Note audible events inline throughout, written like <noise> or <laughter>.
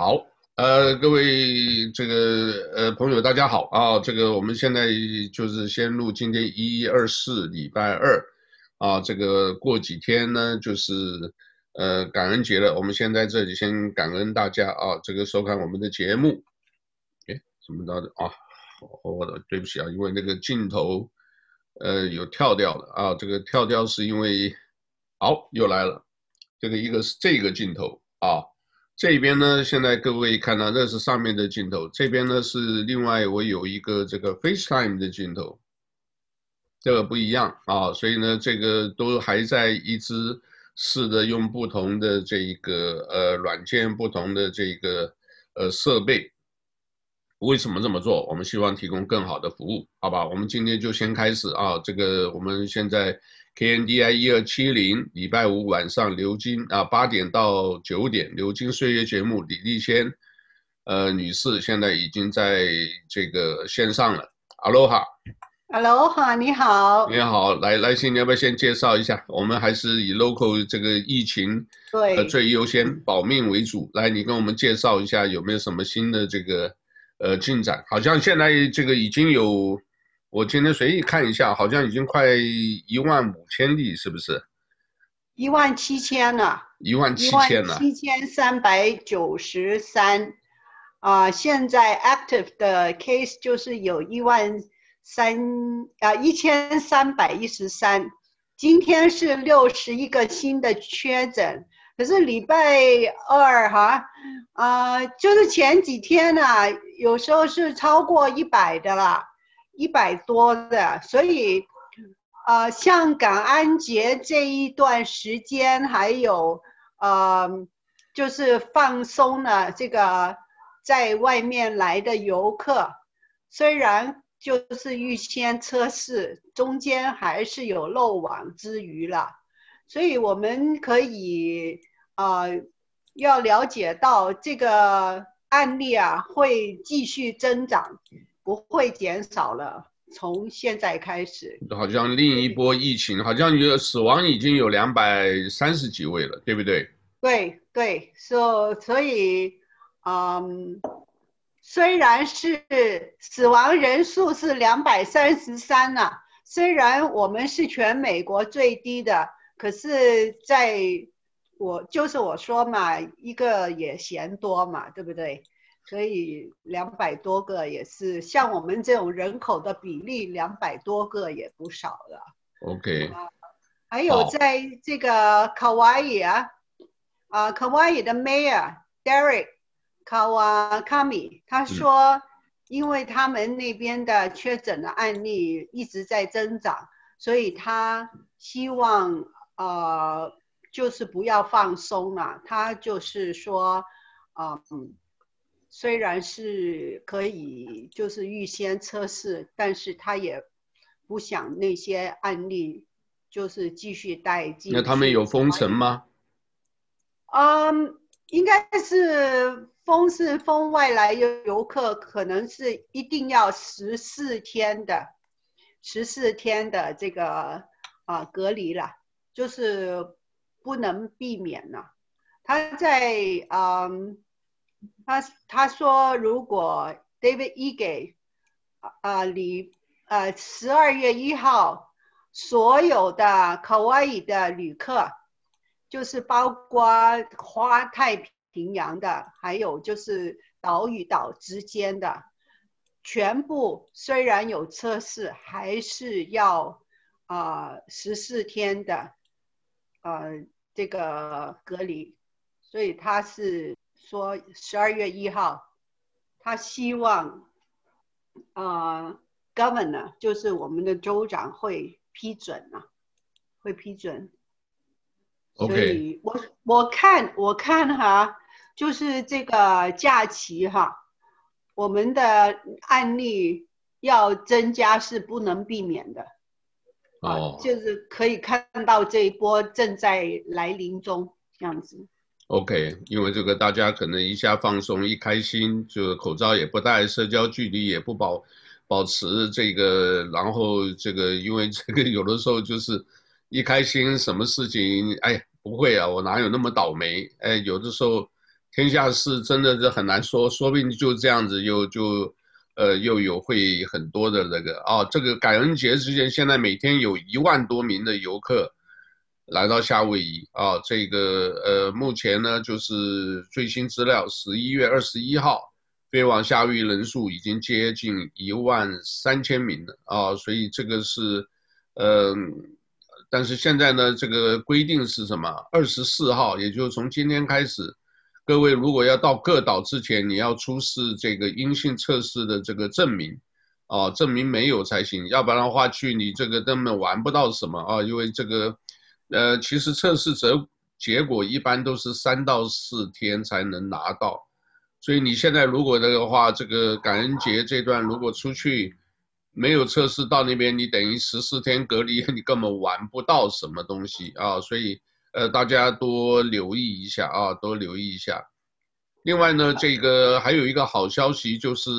好，呃，各位这个呃朋友，大家好啊！这个我们现在就是先录今天一二四礼拜二啊，这个过几天呢就是呃感恩节了。我们先在这里先感恩大家啊，这个收看我们的节目。哎，怎么着的啊？我的对不起啊，因为那个镜头呃有跳掉了啊，这个跳掉是因为好又来了，这个一个是这个镜头啊。这边呢，现在各位看到，这是上面的镜头，这边呢是另外我有一个这个 FaceTime 的镜头，这个不一样啊，所以呢，这个都还在一直试着用不同的这一个呃软件，不同的这个呃设备。为什么这么做？我们希望提供更好的服务，好吧？我们今天就先开始啊，这个我们现在。KNDI 一二七零，礼拜五晚上流金啊，八点到九点流金岁月节目，李丽仙，呃女士现在已经在这个线上了。哈喽哈，哈喽哈，你好，你好，来来信，你要不要先介绍一下？我们还是以 local 这个疫情对呃最优先保命为主。来，你跟我们介绍一下有没有什么新的这个呃进展？好像现在这个已经有。我今天随意看一下，好像已经快一万五千例，是不是？一万七千了。一万七千了。七千三百九十三，啊，现在 active 的 case 就是有一万三啊一千三百一十三，今天是六十一个新的确诊，可是礼拜二哈，啊，就是前几天呢，啊，有时候是超过一百的啦。一百多的，所以，呃，像感恩节这一段时间，还有，呃，就是放松了这个在外面来的游客，虽然就是预先测试，中间还是有漏网之鱼了，所以我们可以，呃，要了解到这个案例啊会继续增长。不会减少了，从现在开始。好像另一波疫情，好像有死亡已经有两百三十几位了，对不对？对对，所、so, 所以，嗯，虽然是死亡人数是两百三十三呐，虽然我们是全美国最低的，可是在我就是我说嘛，一个也嫌多嘛，对不对？所以两百多个也是像我们这种人口的比例，两百多个也不少了。OK，啊，还有在这个 Kauai 啊，啊 Kauai 的 Mayor Derek Kawakami，他说，因为他们那边的确诊的案例一直在增长，所以他希望呃，就是不要放松了。他就是说，嗯。虽然是可以就是预先测试，但是他也不想那些案例就是继续带进。那他们有封城吗？嗯，应该是封是封外来游客，可能是一定要十四天的，十四天的这个啊隔离了，就是不能避免了。他在嗯。他他说，如果 David Ige 啊，你呃十二月一号所有的 Kauai 的旅客，就是包括跨太平洋的，还有就是岛与岛之间的，全部虽然有测试，还是要啊十四天的呃这个隔离，所以他是。说十二月一号，他希望，呃，Governor 就是我们的州长会批准啊，会批准。OK，所以我我看我看哈，就是这个假期哈，我们的案例要增加是不能避免的。哦、oh. 啊，就是可以看到这一波正在来临中这样子。OK，因为这个大家可能一下放松，一开心就口罩也不戴，社交距离也不保保持这个，然后这个因为这个有的时候就是一开心什么事情，哎，不会啊，我哪有那么倒霉？哎，有的时候天下事真的是很难说，说不定就这样子又就，呃，又有会很多的那个啊，这个感恩节之前，现在每天有一万多名的游客来到夏威夷啊，这个呃，目前呢就是最新资料，十一月二十一号飞往夏威夷人数已经接近一万三千名了啊，所以这个是，嗯、呃，但是现在呢，这个规定是什么？二十四号，也就是从今天开始。各位如果要到各岛之前，你要出示这个阴性测试的这个证明，啊，证明没有才行，要不然的话去你这个根本玩不到什么啊，因为这个，呃，其实测试结结果一般都是三到四天才能拿到，所以你现在如果的话，这个感恩节这段如果出去没有测试到那边，你等于十四天隔离，你根本玩不到什么东西啊，所以。呃，大家多留意一下啊，多留意一下。另外呢，这个还有一个好消息，就是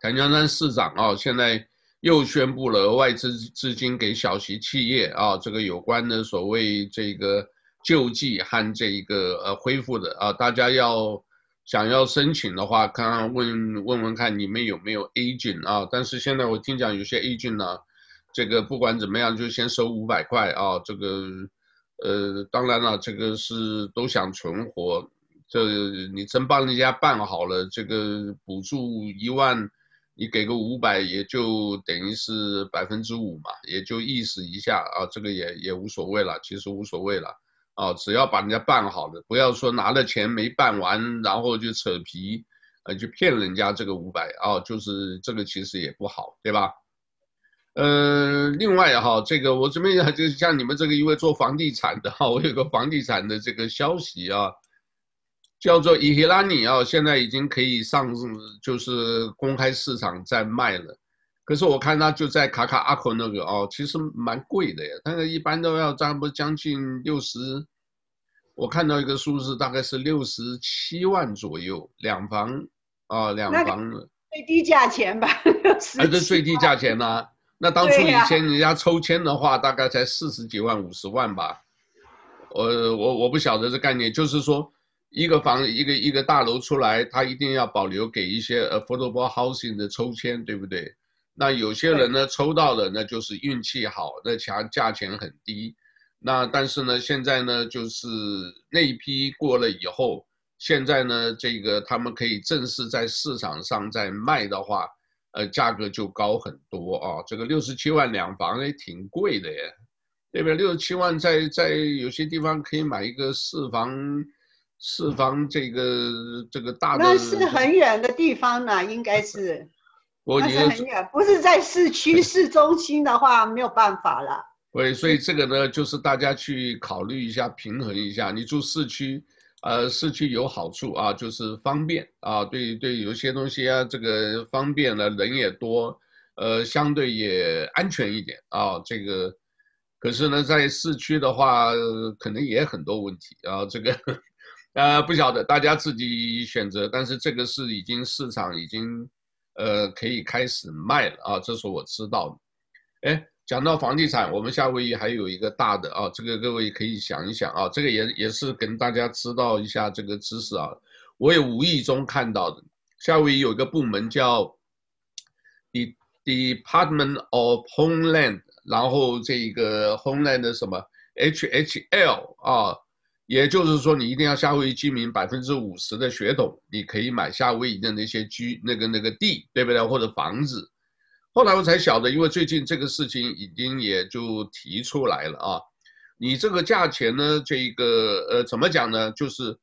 檀香山市长啊，现在又宣布了额外资资金给小型企业啊，这个有关的所谓这个救济和这一个呃恢复的啊，大家要想要申请的话，看看问问问看你们有没有 agent 啊。但是现在我听讲有些 agent 呢，这个不管怎么样就先收五百块啊，这个。呃，当然了，这个是都想存活。这你真帮人家办好了，这个补助一万，你给个五百，也就等于是百分之五嘛，也就意思一下啊，这个也也无所谓了，其实无所谓了啊，只要把人家办好了，不要说拿了钱没办完，然后就扯皮，呃，就骗人家这个五百啊，就是这个其实也不好，对吧？呃，另外哈，这个我这边 <laughs> 就是像你们这个因为做房地产的哈，我有个房地产的这个消息啊，叫做伊希拉尼奥，现在已经可以上，就是公开市场在卖了。可是我看它就在卡卡阿口那个哦，其实蛮贵的呀，那个一般都要差不多将近六十，我看到一个数字大概是六十七万左右，两房啊，两房最低价钱吧，还是最低价钱呢、啊？那当初以前人家抽签的话，大概才四十几万、五十万吧。我我我不晓得这概念，就是说一个房一个一个大楼出来，他一定要保留给一些 affordable housing 的抽签，对不对？那有些人呢抽到的那就是运气好，那价价钱很低。那但是呢，现在呢就是那一批过了以后，现在呢这个他们可以正式在市场上在卖的话。呃，价格就高很多啊！这个六十七万两房也挺贵的耶，对不对？六十七万在在有些地方可以买一个四房，四方这个这个大的。那是很远的地方呢，应该是。<laughs> 我觉得很远，不是在市区 <laughs> 市中心的话，没有办法了。对，所以这个呢，就是大家去考虑一下，平衡一下。你住市区。呃，市区有好处啊，就是方便啊，对对，有些东西啊，这个方便了，人也多，呃，相对也安全一点啊。这个，可是呢，在市区的话，可能也很多问题啊。这个，呃，不晓得大家自己选择，但是这个是已经市场已经，呃，可以开始卖了啊，这是我知道的。哎。讲到房地产，我们夏威夷还有一个大的啊，这个各位可以想一想啊，这个也也是跟大家知道一下这个知识啊。我也无意中看到的，夏威夷有一个部门叫 De Department of Homeland，然后这个 Homeland 什么 HHL 啊，也就是说你一定要夏威夷居民百分之五十的血统，你可以买夏威夷的那些居那个那个地，对不对？或者房子。后来我才晓得，因为最近这个事情已经也就提出来了啊，你这个价钱呢，这个呃怎么讲呢？就是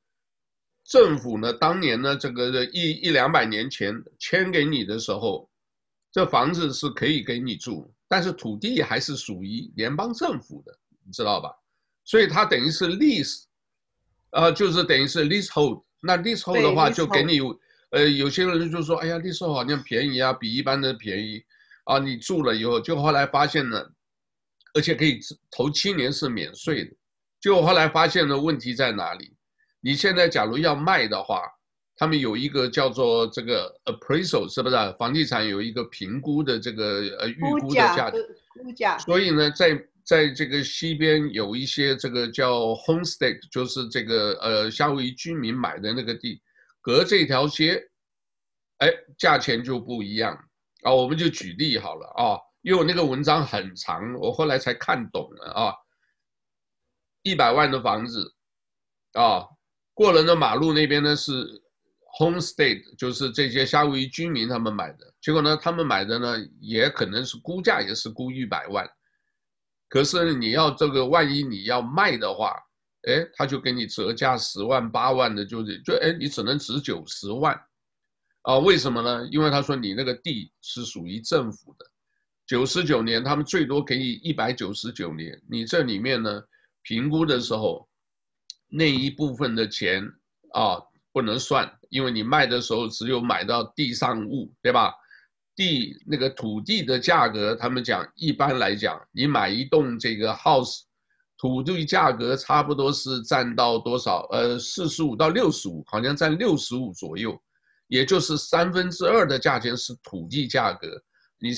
政府呢当年呢这个一一两百年前签给你的时候，这房子是可以给你住，但是土地还是属于联邦政府的，你知道吧？所以它等于是历史呃，就是等于是 leasehold。那 leasehold 的话就给你，呃，有些人就说，哎呀，leasehold 好像便宜啊，比一般的便宜。啊，你住了以后，就后来发现呢，而且可以头七年是免税的，就后来发现的问题在哪里？你现在假如要卖的话，他们有一个叫做这个 appraisal，是不是？房地产有一个评估的这个呃预估的价格，估价。所以呢，在在这个西边有一些这个叫 homestead，就是这个呃夏威夷居民买的那个地，隔这条街，哎，价钱就不一样啊。我们就举例好了啊，因为我那个文章很长，我后来才看懂了啊。一百万的房子啊，过了那马路那边呢是。Homestead 就是这些夏威夷居民他们买的，结果呢，他们买的呢也可能是估价也是估一百万，可是你要这个万一你要卖的话，哎，他就给你折价十万八万的，就是就哎你只能值九十万，啊，为什么呢？因为他说你那个地是属于政府的，九十九年他们最多给你一百九十九年，你这里面呢评估的时候那一部分的钱啊。不能算，因为你卖的时候只有买到地上物，对吧？地那个土地的价格，他们讲一般来讲，你买一栋这个 house，土地价格差不多是占到多少？呃，四十五到六十五，好像占六十五左右，也就是三分之二的价钱是土地价格。你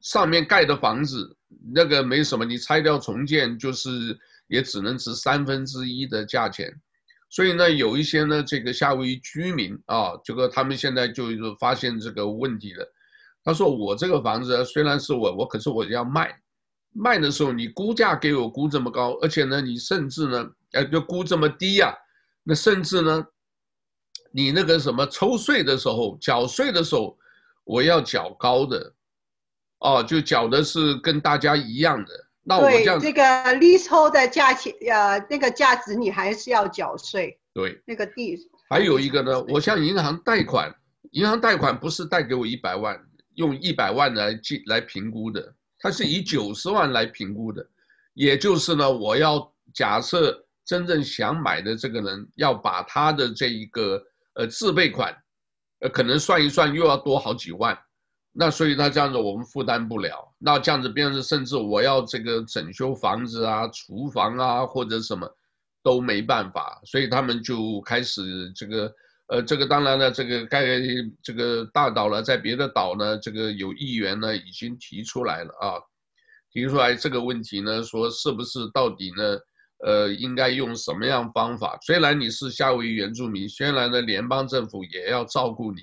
上面盖的房子那个没什么，你拆掉重建就是也只能值三分之一的价钱。所以呢，有一些呢，这个夏威夷居民啊，这个他们现在就是发现这个问题了。他说：“我这个房子虽然是我，我可是我要卖，卖的时候你估价给我估这么高，而且呢，你甚至呢，呃，就估这么低呀，那甚至呢，你那个什么抽税的时候，缴税的时候，我要缴高的，哦，就缴的是跟大家一样的。”那我这样这个 leasehold 的价钱，呃，那个价值你还是要缴税。对，那个地。还有一个呢，我向银行贷款，银行贷款不是贷给我一百万，用一百万来计来评估的，它是以九十万来评估的。也就是呢，我要假设真正想买的这个人要把他的这一个呃自备款，呃，可能算一算又要多好几万。那所以他这样子我们负担不了，那这样子变成甚至我要这个整修房子啊、厨房啊或者什么，都没办法，所以他们就开始这个，呃，这个当然了，这个盖这个大岛了，在别的岛呢，这个有议员呢已经提出来了啊，提出来这个问题呢，说是不是到底呢，呃，应该用什么样方法？虽然你是夏威夷原住民，虽然呢联邦政府也要照顾你。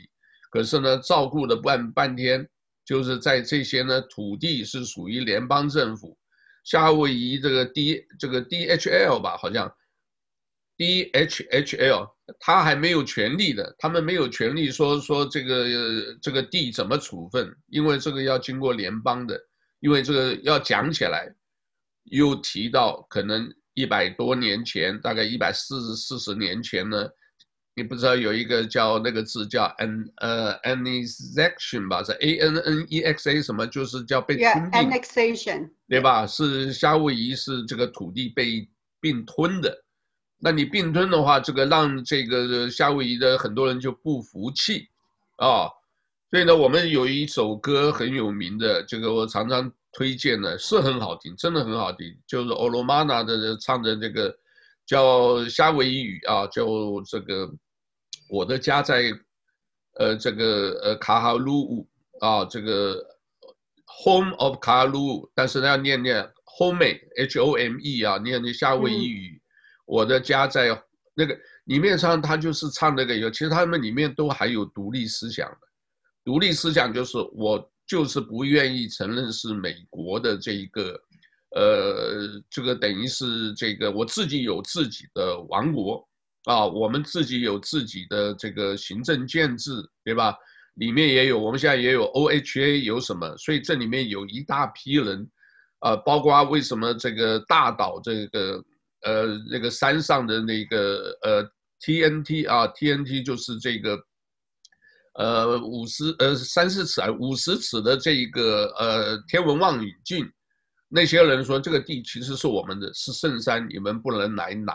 可是呢，照顾了半半天，就是在这些呢土地是属于联邦政府，夏威夷这个 D 这个 DHL 吧，好像 DHHL，他还没有权利的，他们没有权利说说这个这个地怎么处分，因为这个要经过联邦的，因为这个要讲起来，又提到可能一百多年前，大概一百四十四十年前呢。你不知道有一个叫那个字叫 an 呃 annexation 吧，是 A N N E X A 什么，就是叫被吞并，annexation，对吧？是夏威夷是这个土地被并吞的，那你并吞的话，这个让这个夏威夷的很多人就不服气啊、哦，所以呢，我们有一首歌很有名的，这个我常常推荐的，是很好听，真的很好听，就是 Olomana 的唱的这个叫夏威夷语啊，叫这个。我的家在，呃，这个呃卡哈鲁乌啊，这个 home of 卡哈鲁乌，但是呢要念念 home h o m e 啊，念念夏威夷语。我的家在那个里面唱，他就是唱那个有，其实他们里面都还有独立思想的。独立思想就是我就是不愿意承认是美国的这一个，呃，这个等于是这个我自己有自己的王国。啊，我们自己有自己的这个行政建制，对吧？里面也有，我们现在也有 OHA，有什么？所以这里面有一大批人，啊，包括为什么这个大岛这个呃那个山上的那个呃 TNT 啊，TNT 就是这个呃五十呃三四尺啊五十尺的这一个呃天文望远镜，那些人说这个地其实是我们的，是圣山，你们不能来拿。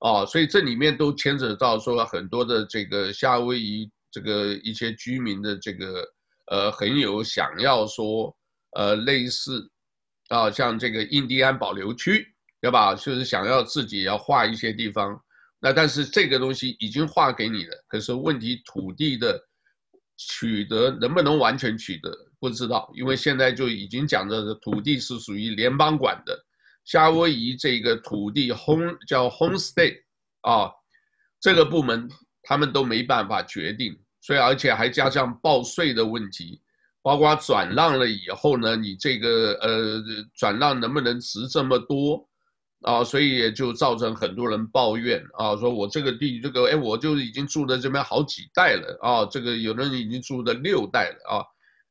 哦，所以这里面都牵扯到说很多的这个夏威夷这个一些居民的这个呃很有想要说呃类似啊像这个印第安保留区对吧？就是想要自己要划一些地方，那但是这个东西已经划给你了，可是问题土地的取得能不能完全取得，不知道，因为现在就已经讲着土地是属于联邦管的，夏威夷这个土地 home 叫 home state 啊，这个部门他们都没办法决定，所以而且还加上报税的问题，包括转让了以后呢，你这个呃转让能不能值这么多？啊，所以也就造成很多人抱怨啊，说我这个地这个哎，我就已经住在这边好几代了啊，这个有的人已经住了六代了啊，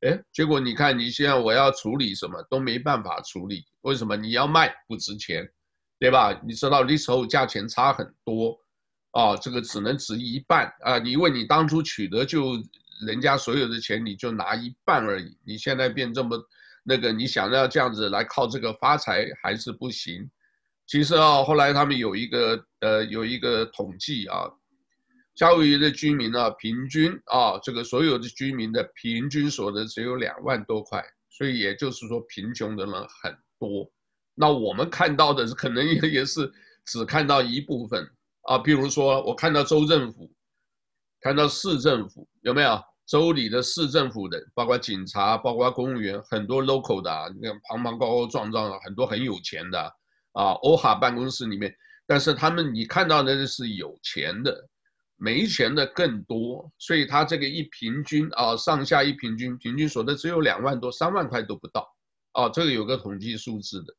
哎，结果你看你现在我要处理什么都没办法处理，为什么？你要卖不值钱，对吧？你知道那时候价钱差很多啊，这个只能值一半啊，你因为你当初取得就人家所有的钱你就拿一半而已，你现在变这么那个，你想要这样子来靠这个发财还是不行。其实啊，后来他们有一个呃有一个统计啊，夏威夷的居民呢，平均啊，这个所有的居民的平均所得只有两万多块，所以也就是说贫穷的人很多。那我们看到的可能也 <laughs> 也是只看到一部分啊，比如说我看到州政府，看到市政府有没有？州里的市政府的，包括警察，包括公务员，很多 local 的啊，你看胖胖高高壮壮的，很多很有钱的。啊，欧哈办公室里面，但是他们你看到的是有钱的，没钱的更多，所以他这个一平均啊，上下一平均，平均所得只有两万多，三万块都不到，啊，这个有个统计数字的，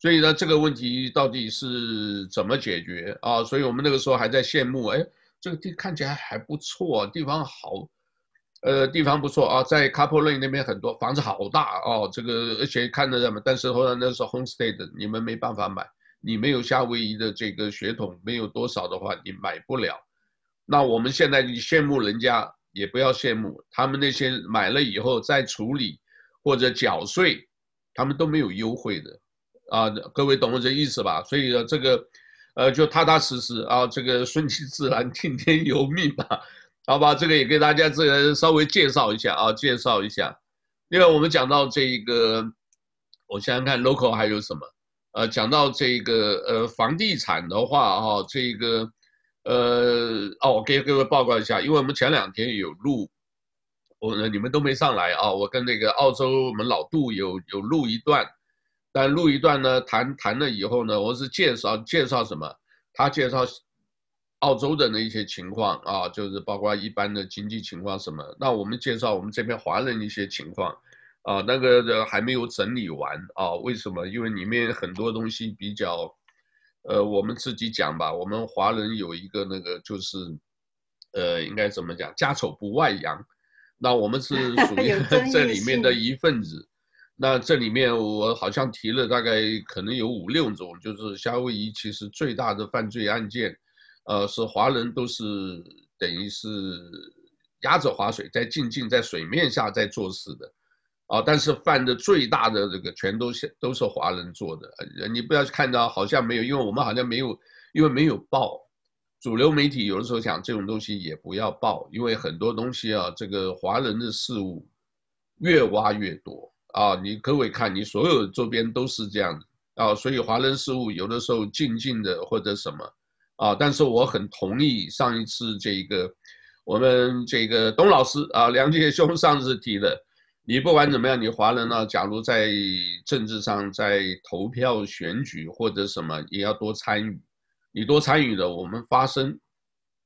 所以呢，这个问题到底是怎么解决啊？所以我们那个时候还在羡慕，哎，这个地看起来还不错，地方好。呃，地方不错啊，在 Couple Lane 那边很多房子好大哦，这个而且看着什么，但是后来那是 Homestay 的，你们没办法买，你没有夏威夷的这个血统，没有多少的话，你买不了。那我们现在你羡慕人家，也不要羡慕他们那些买了以后再处理或者缴税，他们都没有优惠的啊，各位懂我这意思吧？所以呢，这个呃，就踏踏实实啊，这个顺其自然，听天由命吧。好吧，这个也给大家这个稍微介绍一下啊，介绍一下。另外我们讲到这一个，我想想看，local 还有什么？呃，讲到这个呃房地产的话哈，这个呃哦，我给各位报告一下，因为我们前两天有录，我呢你们都没上来啊，我跟那个澳洲我们老杜有有录一段，但录一段呢谈谈了以后呢，我是介绍介绍什么？他介绍。澳洲的那一些情况啊，就是包括一般的经济情况什么。那我们介绍我们这边华人一些情况，啊，那个还没有整理完啊。为什么？因为里面很多东西比较，呃，我们自己讲吧。我们华人有一个那个就是，呃，应该怎么讲？家丑不外扬。那我们是 <laughs> 属于 <laughs> 这里面的一份子。那这里面我好像提了大概可能有五六种，就是夏威夷其实最大的犯罪案件。呃，是华人都是等于是压着划水，在静静在水面下在做事的，啊，但是犯的最大的这个全都是都是华人做的，你不要看到好像没有，因为我们好像没有，因为没有报，主流媒体有的时候讲这种东西也不要报，因为很多东西啊，这个华人的事物越挖越多啊，你各位看你所有周边都是这样的啊，所以华人事物有的时候静静的或者什么。啊，但是我很同意上一次这个，我们这个董老师啊，梁杰兄上次提的，你不管怎么样，你华人呢，假如在政治上，在投票选举或者什么，也要多参与，你多参与了，我们发声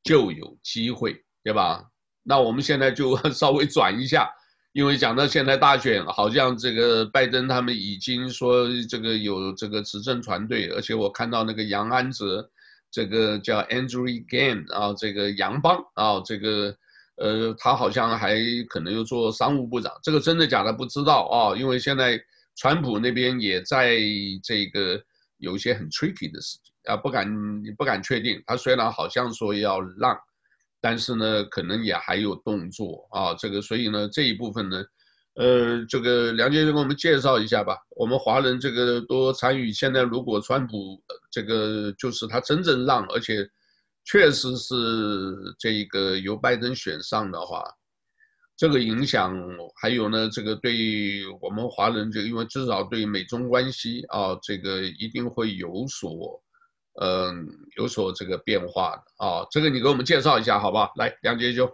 就有机会，对吧？那我们现在就 <laughs> 稍微转一下，因为讲到现在大选，好像这个拜登他们已经说这个有这个执政团队，而且我看到那个杨安泽。这个叫 Andrew Gan 啊，这个杨邦啊，这个呃，他好像还可能又做商务部长，这个真的假的不知道啊，因为现在川普那边也在这个有一些很 tricky 的事情啊，不敢不敢确定。他虽然好像说要让，但是呢，可能也还有动作啊，这个所以呢，这一部分呢。呃，这个梁先生给我们介绍一下吧。我们华人这个多参与。现在如果川普这个就是他真正让，而且确实是这个由拜登选上的话，这个影响还有呢，这个对我们华人这个，因为至少对美中关系啊，这个一定会有所，嗯，有所这个变化的啊。这个你给我们介绍一下好不好？来，梁杰兄。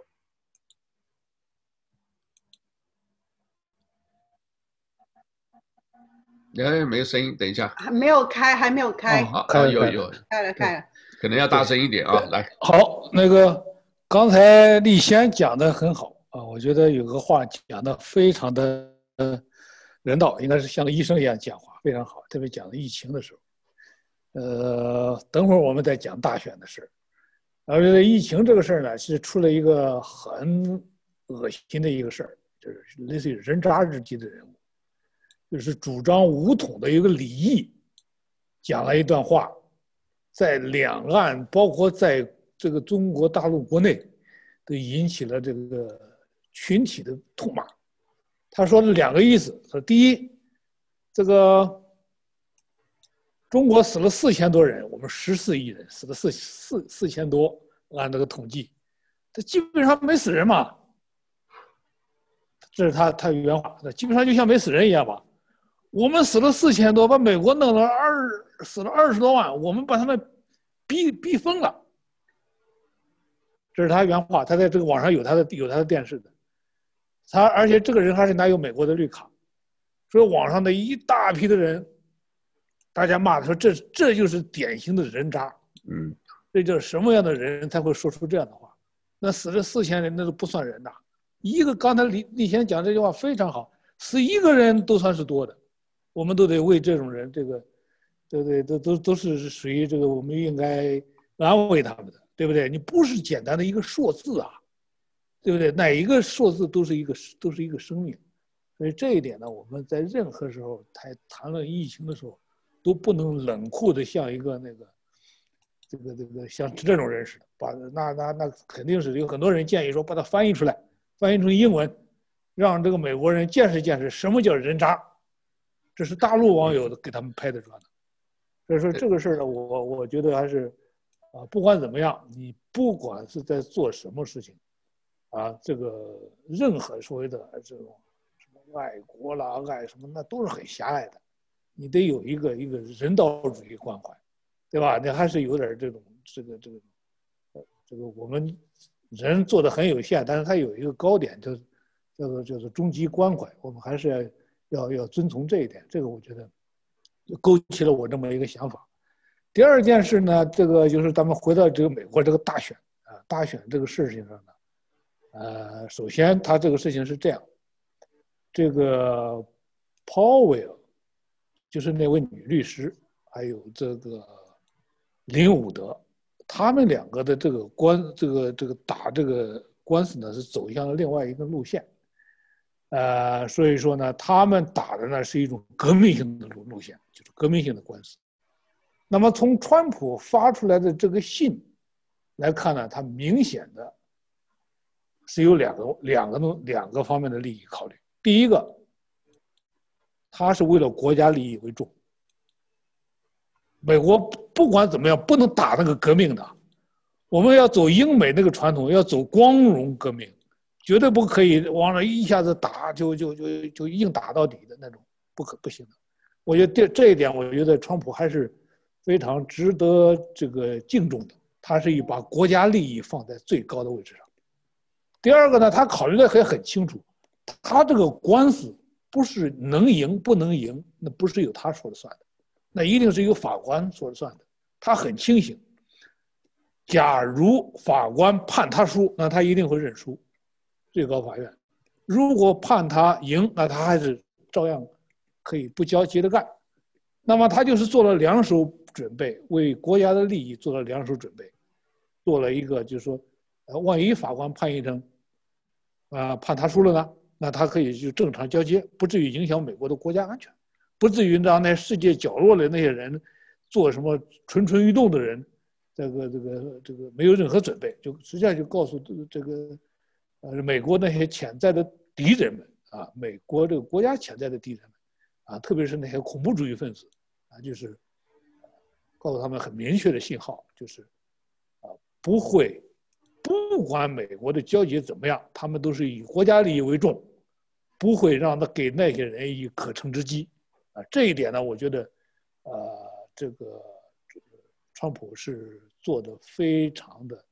哎，没有声音，等一下。还没有开，还没有开。哦、好，有有开了开了。可能要大声一点啊，来。好，那个刚才立先讲的很好啊，我觉得有个话讲的非常的人道，应该是像医生一样讲话，非常好。特别讲的疫情的时候，呃，等会儿我们再讲大选的事儿。而这个疫情这个事儿呢，是出了一个很恶心的一个事儿，就是类似于人渣日记的人物，就是主张武统的一个李毅，讲了一段话，在两岸，包括在这个中国大陆国内，都引起了这个群体的痛骂。他说了两个意思：说第一，这个。中国死了四千多人，我们十四亿人死了四四四千多，按这个统计，他基本上没死人嘛。这是他他原话，基本上就像没死人一样吧。我们死了四千多，把美国弄了二死了二十多万，我们把他们逼逼疯了。这是他原话，他在这个网上有他的有他的电视的，他而且这个人还是拿有美国的绿卡，所以网上的一大批的人。大家骂他说，这这就是典型的人渣，嗯，这就是什么样的人才会说出这样的话？那死了四千人，那都不算人呐。一个刚才李李先讲这句话非常好，死一个人都算是多的，我们都得为这种人，这个，对不对？都都都是属于这个，我们应该安慰他们的，对不对？你不是简单的一个数字啊，对不对？哪一个数字都是一个都是一个生命，所以这一点呢，我们在任何时候谈谈论疫情的时候。都不能冷酷的像一个那个，这个这个像这种人似的，把那那那肯定是有很多人建议说把它翻译出来，翻译成英文，让这个美国人见识见识什么叫人渣。这是大陆网友给他们拍的砖。所以说这个事儿呢，我我觉得还是，啊，不管怎么样，你不管是在做什么事情，啊，这个任何所谓的这种什么爱国啦、爱什么，那都是很狭隘的。你得有一个一个人道主义关怀，对吧？你还是有点这种这个这个，这个我们人做的很有限，但是它有一个高点，就叫做叫做终极关怀。我们还是要要要遵从这一点。这个我觉得就勾起了我这么一个想法。第二件事呢，这个就是咱们回到这个美国这个大选啊，大选这个事情上呢，呃，首先他这个事情是这样，这个 Powell。就是那位女律师，还有这个林伍德，他们两个的这个官，这个这个打这个官司呢，是走向了另外一个路线，呃，所以说呢，他们打的呢是一种革命性的路路线，就是革命性的官司。那么从川普发出来的这个信来看呢，他明显的是有两个两个东两个方面的利益考虑，第一个。他是为了国家利益为重。美国不管怎么样，不能打那个革命的，我们要走英美那个传统，要走光荣革命，绝对不可以往那一下子打就就就就硬打到底的那种，不可不行的。我觉得这这一点，我觉得川普还是非常值得这个敬重的。他是以把国家利益放在最高的位置上。第二个呢，他考虑的还很清楚，他这个官司。不是能赢不能赢，那不是由他说了算的，那一定是由法官说了算的。他很清醒，假如法官判他输，那他一定会认输。最高法院如果判他赢，那他还是照样可以不交接着干。那么他就是做了两手准备，为国家的利益做了两手准备，做了一个就是说，呃，万一法官判一成，啊，判他输了呢？那他可以就正常交接，不至于影响美国的国家安全，不至于让那世界角落的那些人做什么蠢蠢欲动的人，这个这个这个没有任何准备，就实际上就告诉这个呃美国那些潜在的敌人们啊，美国这个国家潜在的敌人们啊，特别是那些恐怖主义分子啊，就是告诉他们很明确的信号，就是啊不会。不管美国的交接怎么样，他们都是以国家利益为重，不会让他给那些人以可乘之机，啊，这一点呢，我觉得，呃，这个川普是做的非常的，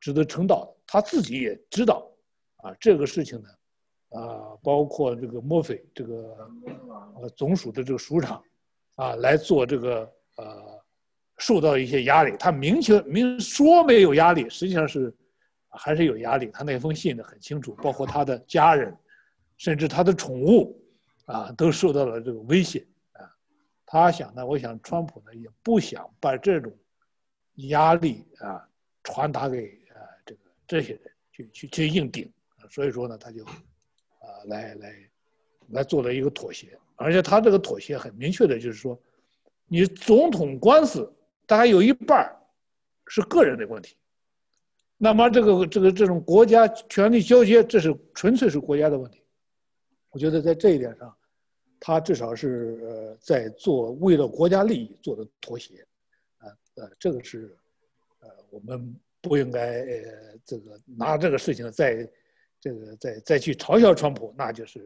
值得称道的。他自己也知道，啊，这个事情呢，啊，包括这个墨菲这个呃总署的这个署长啊来做这个呃受到一些压力，他明确明说没有压力，实际上是还是有压力。他那封信呢很清楚，包括他的家人，甚至他的宠物啊都受到了这个威胁啊。他想呢，我想川普呢也不想把这种压力啊传达给这些人去去去硬顶，所以说呢他就。啊，来来，来做了一个妥协，而且他这个妥协很明确的，就是说，你总统官司大概有一半是个人的问题，那么这个这个这种国家权力交接，这是纯粹是国家的问题。我觉得在这一点上，他至少是呃在做为了国家利益做的妥协，啊呃，这个是呃我们不应该呃这个拿这个事情再。这个再再去嘲笑川普，那就是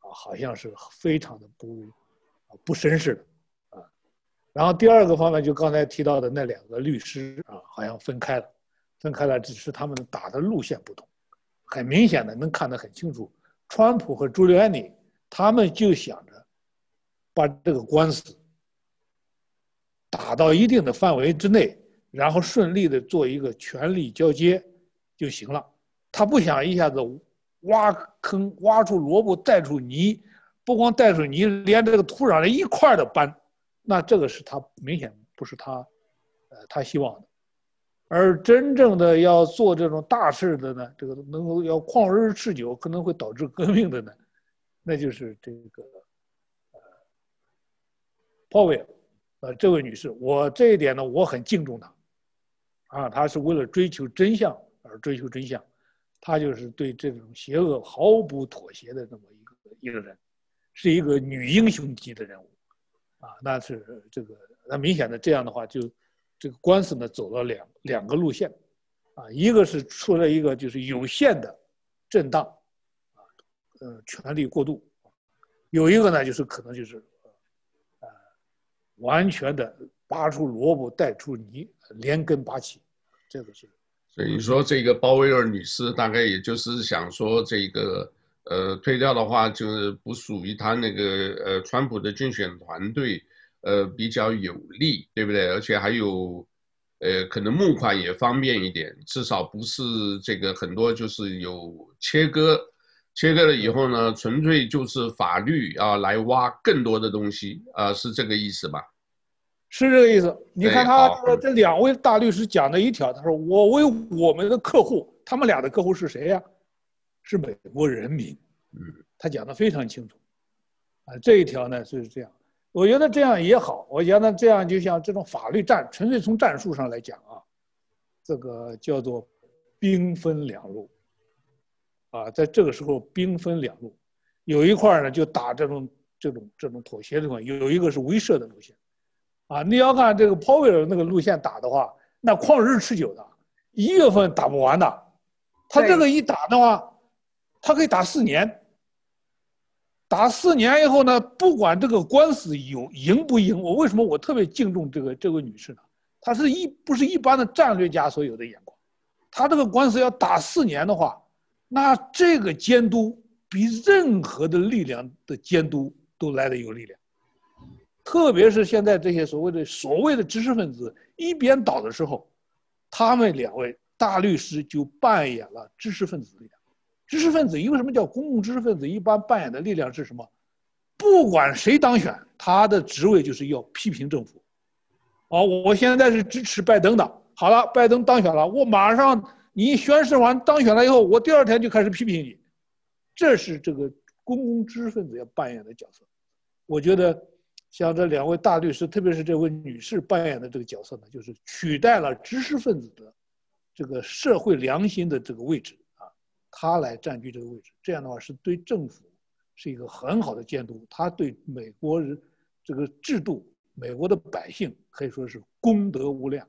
啊，好像是非常的不不绅士的啊。然后第二个方面，就刚才提到的那两个律师啊，好像分开了，分开了，只是他们打的路线不同，很明显的能看得很清楚。川普和朱利安尼他们就想着把这个官司打到一定的范围之内，然后顺利的做一个权力交接就行了。他不想一下子挖坑，挖出萝卜带出泥，不光带出泥，连这个土壤一块的搬，那这个是他明显不是他，呃，他希望的。而真正的要做这种大事的呢，这个能够要旷日持久，可能会导致革命的呢，那就是这个呃，鲍威尔，呃，这位女士，我这一点呢，我很敬重她，啊，他是为了追求真相而追求真相。他就是对这种邪恶毫不妥协的这么一个一个人，是一个女英雄级的人物，啊，那是这个那明显的这样的话，就这个官司呢走了两两个路线，啊，一个是出了一个就是有限的震荡，啊，呃，权力过渡，有一个呢就是可能就是，呃，完全的拔出萝卜带出泥，连根拔起，这个是。所以说，这个鲍威尔女士大概也就是想说，这个呃，退掉的话就是不属于他那个呃，川普的竞选团队，呃，比较有利，对不对？而且还有，呃，可能募款也方便一点，至少不是这个很多就是有切割，切割了以后呢，纯粹就是法律啊来挖更多的东西啊，是这个意思吧？是这个意思。你看他这这两位大律师讲的一条，他说：“我为我们的客户，他们俩的客户是谁呀？是美国人民。”嗯，他讲的非常清楚。啊，这一条呢就是这样。我觉得这样也好。我觉得这样就像这种法律战，纯粹从战术上来讲啊，这个叫做兵分两路。啊，在这个时候兵分两路，有一块呢就打这种这种这种妥协的东西，有一个是威慑的路线。啊，你要按这个鲍威尔那个路线打的话，那旷日持久的，一月份打不完的。他这个一打的话，他可以打四年。打四年以后呢，不管这个官司有赢不赢，我为什么我特别敬重这个这位女士呢？她是一不是一般的战略家所有的眼光。她这个官司要打四年的话，那这个监督比任何的力量的监督都来得有力量。特别是现在这些所谓的所谓的知识分子一边倒的时候，他们两位大律师就扮演了知识分子力量。知识分子因为什么叫公共知识分子？一般扮演的力量是什么？不管谁当选，他的职位就是要批评政府。哦，我现在是支持拜登的。好了，拜登当选了，我马上你宣誓完当选了以后，我第二天就开始批评你。这是这个公共知识分子要扮演的角色。我觉得。像这两位大律师，特别是这位女士扮演的这个角色呢，就是取代了知识分子的这个社会良心的这个位置啊，她来占据这个位置，这样的话是对政府是一个很好的监督，她对美国人这个制度、美国的百姓可以说是功德无量。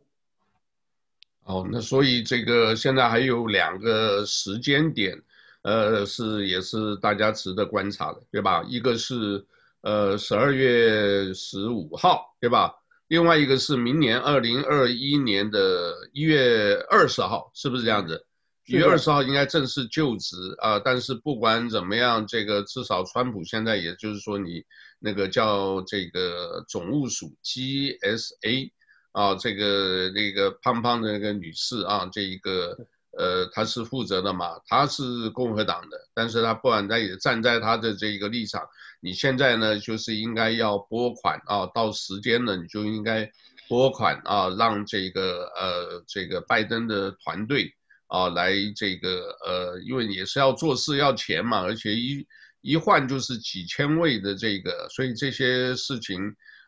哦，那所以这个现在还有两个时间点，呃，是也是大家值得观察的，对吧？一个是。呃，十二月十五号，对吧？另外一个是明年二零二一年的一月二十号，是不是这样子？一月二十号应该正式就职啊。但是不管怎么样，这个至少川普现在也就是说，你那个叫这个总务署 GSA 啊，这个那个胖胖的那个女士啊，这一个呃，他是负责的嘛，他是共和党的，但是他不管在也站在他的这一个立场，你现在呢就是应该要拨款啊，到时间了你就应该。拨款啊，让这个呃这个拜登的团队啊来这个呃，因为也是要做事要钱嘛，而且一一换就是几千位的这个，所以这些事情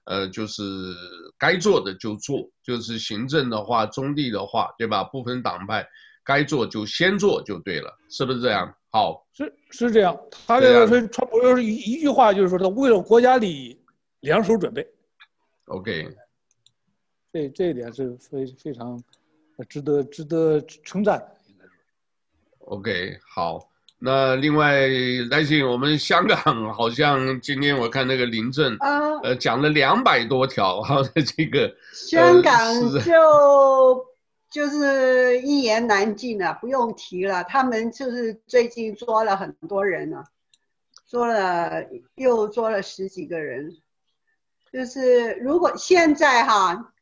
呃就是该做的就做，就是行政的话、中立的话，对吧？不分党派，该做就先做就对了，是不是这样？好，是是这样。他这个说川普要是一一句话，就是说他为了国家利益，两手准备。OK。这这一点是非非常值得值得称赞的，应该说。OK，好。那另外来信，我们香港好像今天我看那个林郑，啊，呃讲了两百多条，哈，这个香港就就是一言难尽了，不用提了。他们就是最近捉了很多人了，捉了又捉了十几个人。就是如果现在哈。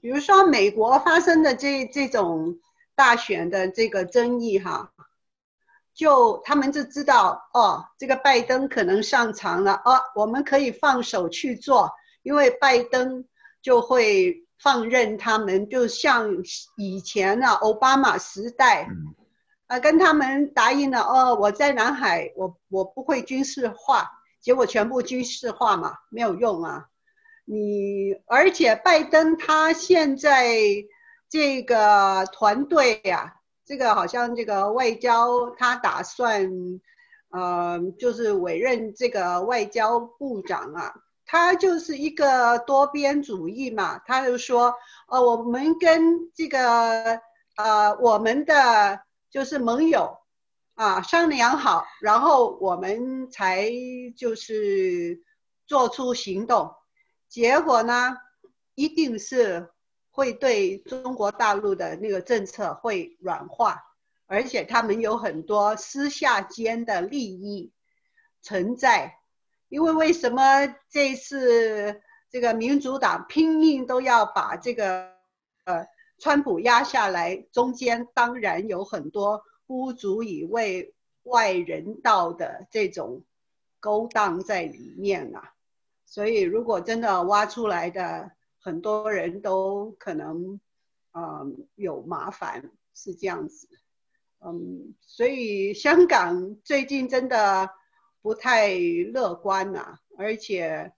比如说，美国发生的这这种大选的这个争议，哈，就他们就知道，哦，这个拜登可能上场了，哦，我们可以放手去做，因为拜登就会放任他们，就像以前啊，奥巴马时代，啊，跟他们答应了，哦，我在南海，我我不会军事化，结果全部军事化嘛，没有用啊。你而且拜登他现在这个团队呀，这个好像这个外交他打算，呃，就是委任这个外交部长啊，他就是一个多边主义嘛，他就说，呃，我们跟这个呃我们的就是盟友啊商量好，然后我们才就是做出行动。结果呢，一定是会对中国大陆的那个政策会软化，而且他们有很多私下间的利益存在。因为为什么这次这个民主党拼命都要把这个呃川普压下来？中间当然有很多不足以为外人道的这种勾当在里面啊。所以，如果真的挖出来的很多人都可能，嗯，有麻烦，是这样子，嗯，所以香港最近真的不太乐观呐、啊，而且，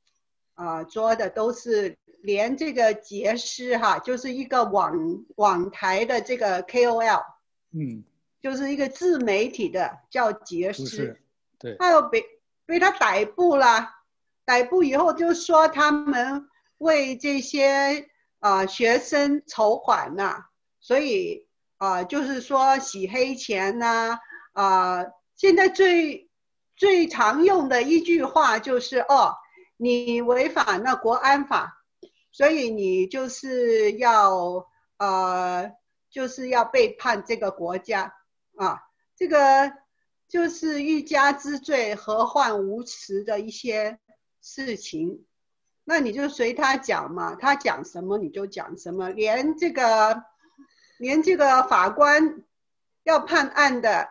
啊，做的都是连这个杰师哈，就是一个网网台的这个 KOL，嗯，就是一个自媒体的叫杰师，对，他又被被他逮捕了。逮捕以后就说他们为这些啊、呃、学生筹款呐，所以啊、呃、就是说洗黑钱呐啊、呃，现在最最常用的一句话就是哦，你违反了国安法，所以你就是要呃就是要背叛这个国家。啊，这个就是欲加之罪，何患无辞的一些。事情，那你就随他讲嘛，他讲什么你就讲什么，连这个，连这个法官要判案的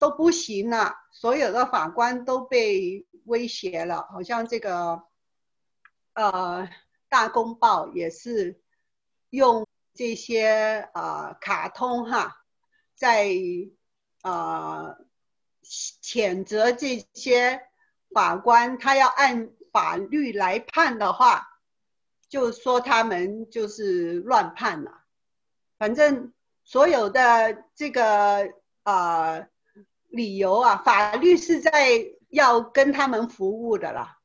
都不行了，所有的法官都被威胁了，好像这个，呃，大公报也是用这些呃卡通哈，在呃谴责这些。法官他要按法律来判的话，就说他们就是乱判了。反正所有的这个啊、呃、理由啊，法律是在要跟他们服务的啦。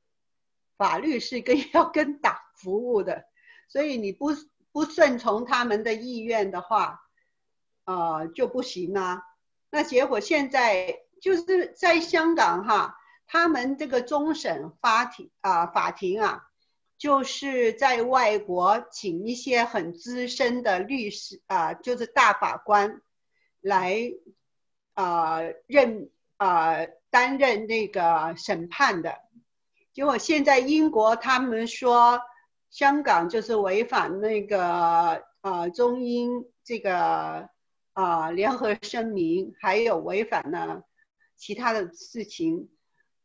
法律是跟要跟党服务的，所以你不不顺从他们的意愿的话，呃、就不行啊。那结果现在就是在香港哈。他们这个终审法庭啊，法庭啊，就是在外国请一些很资深的律师啊，就是大法官来、呃、任啊、呃、担任那个审判的。结果现在英国他们说香港就是违反那个啊、呃、中英这个啊、联合声明，还有违反了其他的事情，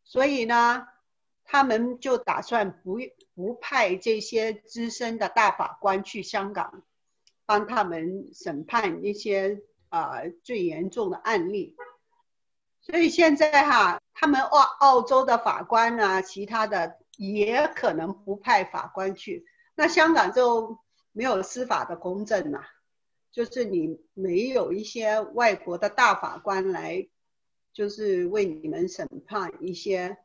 所以呢。他们就打算不不派这些资深的大法官去香港，帮他们审判一些啊、最严重的案例。所以现在哈，他们澳澳洲的法官啊，其他的也可能不派法官去。那香港就没有司法的公正了，就是你没有一些外国的大法官来，就是为你们审判一些。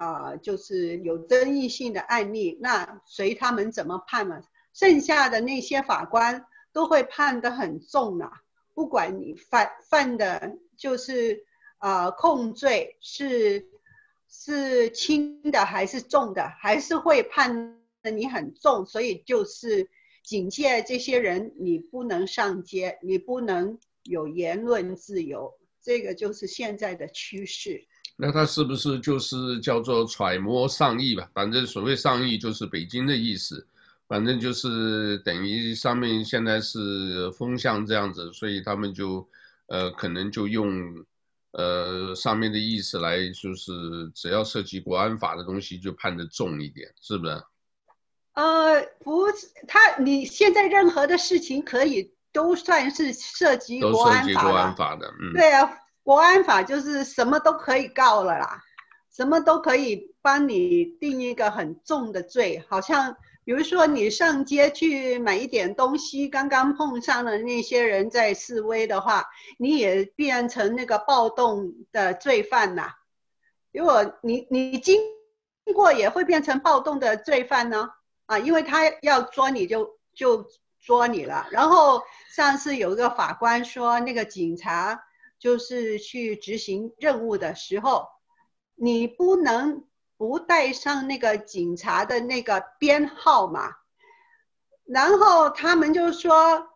啊、就是有争议性的案例，那随他们怎么判嘛？剩下的那些法官都会判得很重啊，不管你犯犯的，就是、呃、控罪是是轻的还是重的，还是会判的你很重，所以就是警戒这些人，你不能上街，你不能有言论自由，这个就是现在的趋势。那他是不是就是叫做揣摩上意吧？反正所谓上意就是北京的意思，反正就是等于上面现在是风向这样子，所以他们就，呃，可能就用，呃，上面的意思来，就是只要涉及国安法的东西就判的重一点，是不是？呃，不是，他你现在任何的事情可以都算是涉及国安法，都涉及国安法的，嗯，对啊。国安法就是什么都可以告了啦，什么都可以帮你定一个很重的罪，好像比如说你上街去买一点东西，刚刚碰上了那些人在示威的话，你也变成那个暴动的罪犯呐。如果你你经过也会变成暴动的罪犯呢？啊，因为他要捉你就就捉你了。然后上次有一个法官说那个警察。就是去执行任务的时候，你不能不带上那个警察的那个编号嘛。然后他们就说，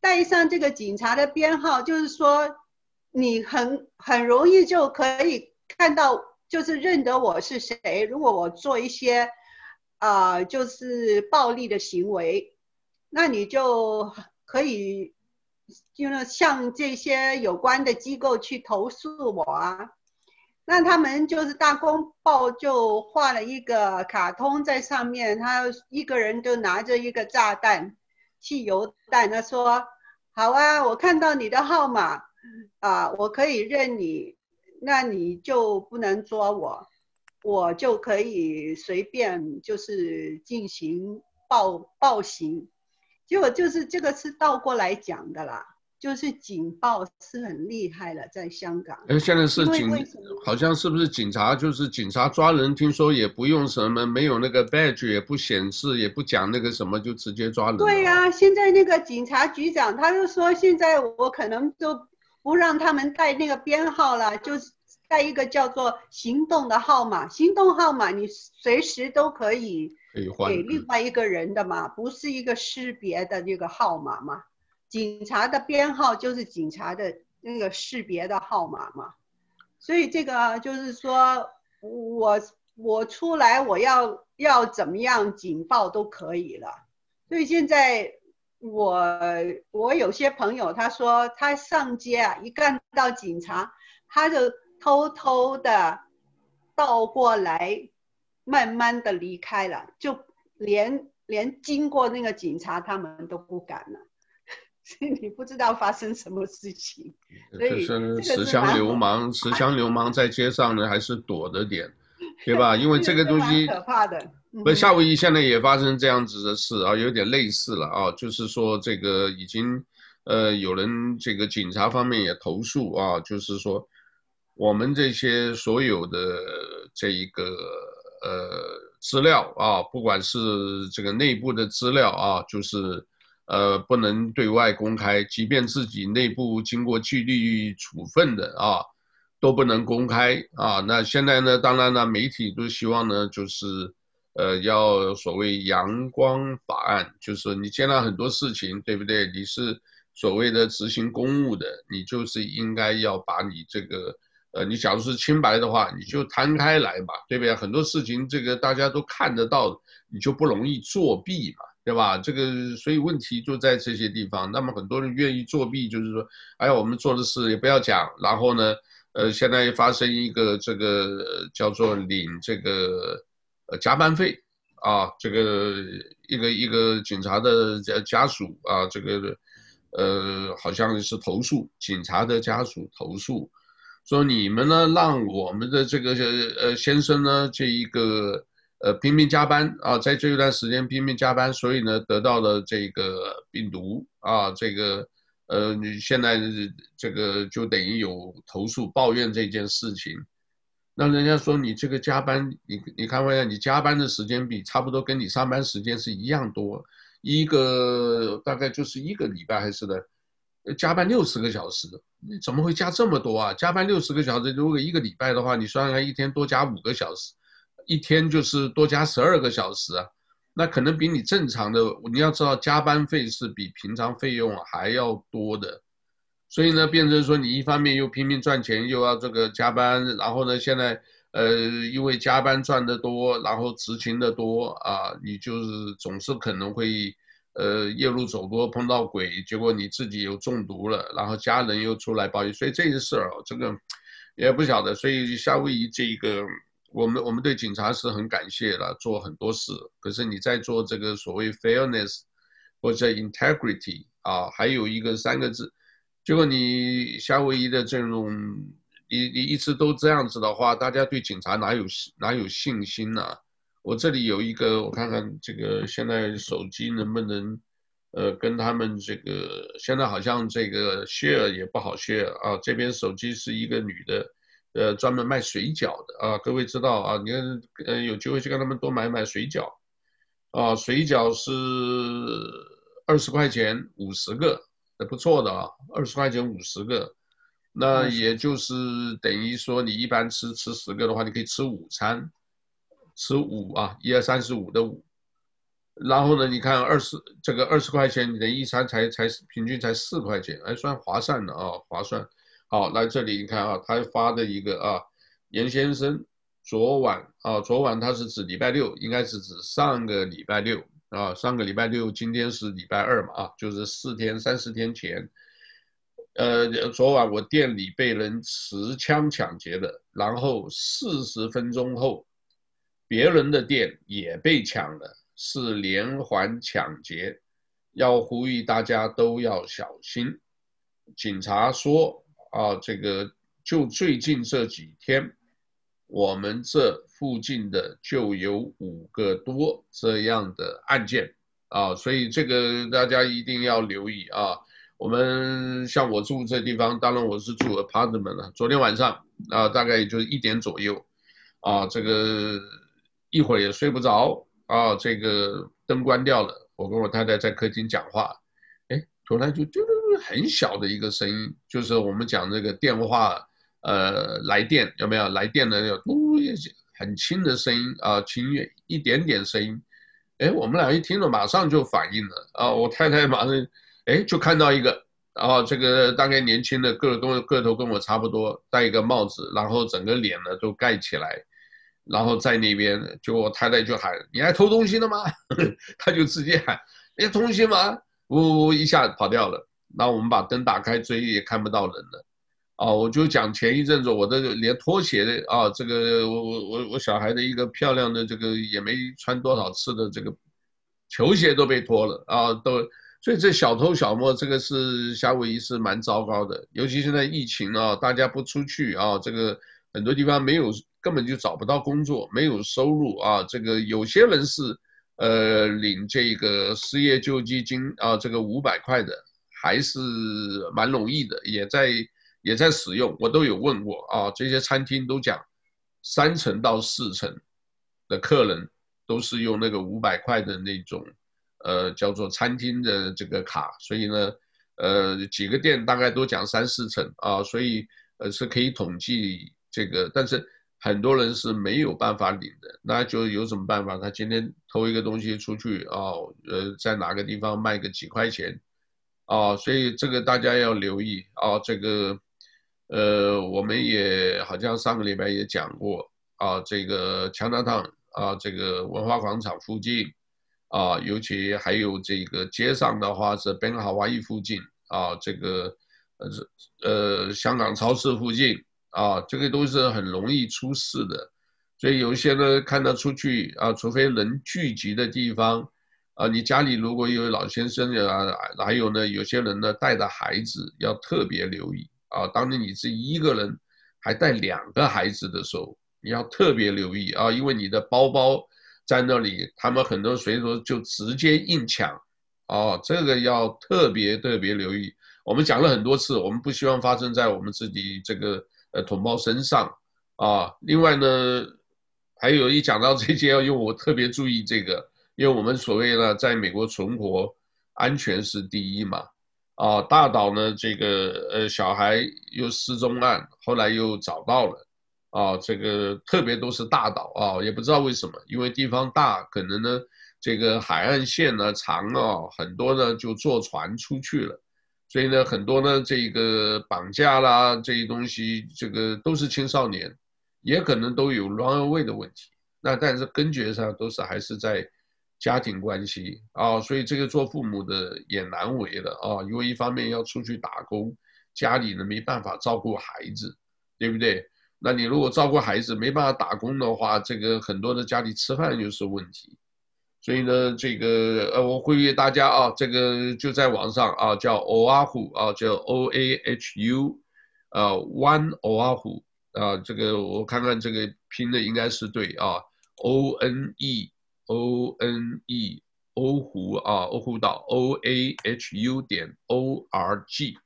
带上这个警察的编号，就是说你很很容易就可以看到，就是认得我是谁。如果我做一些啊、呃，就是暴力的行为，那你就可以。就是向这些有关的机构去投诉我啊，那他们就是大公报就画了一个卡通在上面，他一个人就拿着一个炸弹、汽油弹，他说：“好啊，我看到你的号码啊，我可以认你，那你就不能捉我，我就可以随便就是进行暴暴行。”结果就是这个是倒过来讲的啦，就是警报是很厉害了，在香港。哎，现在是警，好像是不是警察？就是警察抓人，听说也不用什么，没有那个 badge，也不显示，也不讲那个什么，就直接抓人。对呀、啊，现在那个警察局长他就说，现在我可能就不让他们带那个编号了，就是带一个叫做行动的号码，行动号码你随时都可以。给另外一个人的嘛，不是一个识别的那个号码嘛？警察的编号就是警察的那个识别的号码嘛。所以这个就是说，我我出来我要要怎么样警报都可以了。所以现在我我有些朋友他说他上街啊，一看到警察，他就偷偷的倒过来。慢慢的离开了，就连连经过那个警察他们都不敢了，所以 <laughs> 你不知道发生什么事情。所以就是持枪流氓，持枪流氓在街上呢，还是躲着点，对吧？<laughs> 因为这个东西可怕的。不，夏威夷现在也发生这样子的事啊，有点类似了啊，就是说这个已经呃有人这个警察方面也投诉啊，就是说我们这些所有的这一个。呃，资料啊，不管是这个内部的资料啊，就是呃不能对外公开，即便自己内部经过纪律处分的啊，都不能公开啊。那现在呢，当然呢，媒体都希望呢，就是呃要所谓阳光法案，就是你见到很多事情，对不对？你是所谓的执行公务的，你就是应该要把你这个，呃，你假如是清白的话，你就摊开来嘛，对不对？很多事情这个大家都看得到，你就不容易作弊嘛，对吧？这个所以问题就在这些地方。那么很多人愿意作弊，就是说，哎，我们做的事也不要讲，然后呢，呃，现在发生一个这个叫做领这个呃加班费啊，这个一个一个警察的家家属啊，这个。呃，好像是投诉警察的家属投诉，说你们呢让我们的这个呃先生呢这一个呃拼命加班啊，在这一段时间拼命加班，所以呢得到了这个病毒啊，这个呃你现在这个就等于有投诉抱怨这件事情，那人家说你这个加班，你你看看你加班的时间比差不多跟你上班时间是一样多。一个大概就是一个礼拜还是的，加班六十个小时，你怎么会加这么多啊？加班六十个小时，如果一个礼拜的话，你算算一天多加五个小时，一天就是多加十二个小时，那可能比你正常的，你要知道加班费是比平常费用还要多的，所以呢，变成说你一方面又拼命赚钱，又要这个加班，然后呢，现在。呃，因为加班赚得多，然后执勤的多啊，你就是总是可能会，呃，夜路走多碰到鬼，结果你自己又中毒了，然后家人又出来抱怨，所以这些事儿哦，这个也不晓得。所以夏威夷这一个，我们我们对警察是很感谢了，做很多事。可是你在做这个所谓 fairness 或者 integrity 啊，还有一个三个字，结果你夏威夷的这种。你你一直都这样子的话，大家对警察哪有哪有信心呢、我这里有一个，我看看这个现在手机能不能，呃，跟他们这个现在好像这个 share 也不好 share 啊。这边手机是一个女的，呃，专门卖水饺的啊。各位知道啊？你看，呃，有机会去跟他们多买买水饺，啊，水饺是二十块钱五十个，还不错的啊，二十块钱五十个。那也就是等于说，你一般吃吃十个的话，你可以吃午餐，吃五啊，一二三四五的五。然后呢，你看二十这个二十块钱，你的一餐才才平均才四块钱，还算划算的啊，划算。好，来这里你看啊，他发的一个啊，严先生，昨晚啊，昨晚他是指礼拜六，应该是指上个礼拜六啊，上个礼拜六，今天是礼拜二嘛啊，就是四天三四天前。呃，昨晚我店里被人持枪抢劫了，然后四十分钟后，别人的店也被抢了，是连环抢劫，要呼吁大家都要小心。警察说啊，这个就最近这几天，我们这附近的就有五个多这样的案件啊，所以这个大家一定要留意啊。我们像我住这地方，当然我是住 apartment 了。昨天晚上啊，大概也就一点左右，啊，这个一会儿也睡不着啊，这个灯关掉了，我跟我太太在客厅讲话，突然就就很小的一个声音，就是我们讲这个电话，呃，来电有没有来电的那种嘟，很轻的声音啊，轻一点点声音，哎，我们俩一听了马上就反应了啊，我太太马上。哎，就看到一个，然后这个大概年轻的个跟个头跟我差不多，戴一个帽子，然后整个脸呢都盖起来，然后在那边，就我太太就喊：“你还偷东西了吗？” <laughs> 他就直接喊：“你偷东西吗？”呜呜一下跑掉了。然后我们把灯打开，追也看不到人了。啊，我就讲前一阵子我的连拖鞋的啊，这个我我我我小孩的一个漂亮的这个也没穿多少次的这个球鞋都被脱了啊，都。所以这小偷小摸，这个是夏威夷是蛮糟糕的，尤其现在疫情啊，大家不出去啊，这个很多地方没有，根本就找不到工作，没有收入啊。这个有些人是，呃，领这个失业救济金啊，这个五百块的，还是蛮容易的，也在也在使用。我都有问过啊，这些餐厅都讲，三成到四成的客人都是用那个五百块的那种。呃，叫做餐厅的这个卡，所以呢，呃，几个店大概都讲三四成啊，所以呃是可以统计这个，但是很多人是没有办法领的，那就有什么办法？他今天偷一个东西出去啊，呃，在哪个地方卖个几块钱，啊，所以这个大家要留意啊，这个，呃，我们也好像上个礼拜也讲过啊，这个强纳烫啊，这个文化广场附近啊，尤其还有这个街上的话是宾哈瓦伊附近啊，这个呃呃香港超市附近啊，这个都是很容易出事的。所以有一些呢，看到出去啊，除非人聚集的地方，啊，你家里如果有老先生啊，还有呢，有些人呢带着孩子要特别留意啊。当你是一个人还带两个孩子的时候，你要特别留意啊，因为你的包包在那里，他们很多随手就直接硬抢，啊，这个要特别特别留意。我们讲了很多次，我们不希望发生在我们自己这个呃同胞身上啊。另外呢。还有一讲到这些，要用我特别注意这个，因为我们所谓呢，在美国存活，安全是第一嘛。啊，大岛呢，这个呃小孩又失踪案，后来又找到了，啊，这个特别都是大岛啊，也不知道为什么，因为地方大，可能呢这个海岸线呢长啊，很多呢就坐船出去了，所以呢很多呢这个绑架啦这些东西，这个都是青少年。也可能都有 run away 的问题，那但是根结上都是还是在家庭关系啊，所以这个做父母的也难为了啊，因为一方面要出去打工，家里呢没办法照顾孩子，对不对？那你如果照顾孩子没办法打工的话，这个很多的家里吃饭就是问题，所以呢，这个呃，我呼吁大家啊，这个就在网上啊，叫 Oahu 啊，叫 O A H U，呃，One Oahu。啊，这个我看看这个拼的应该是对啊，O N E O N E 欧湖啊，欧湖岛 O A H U 点 O R G，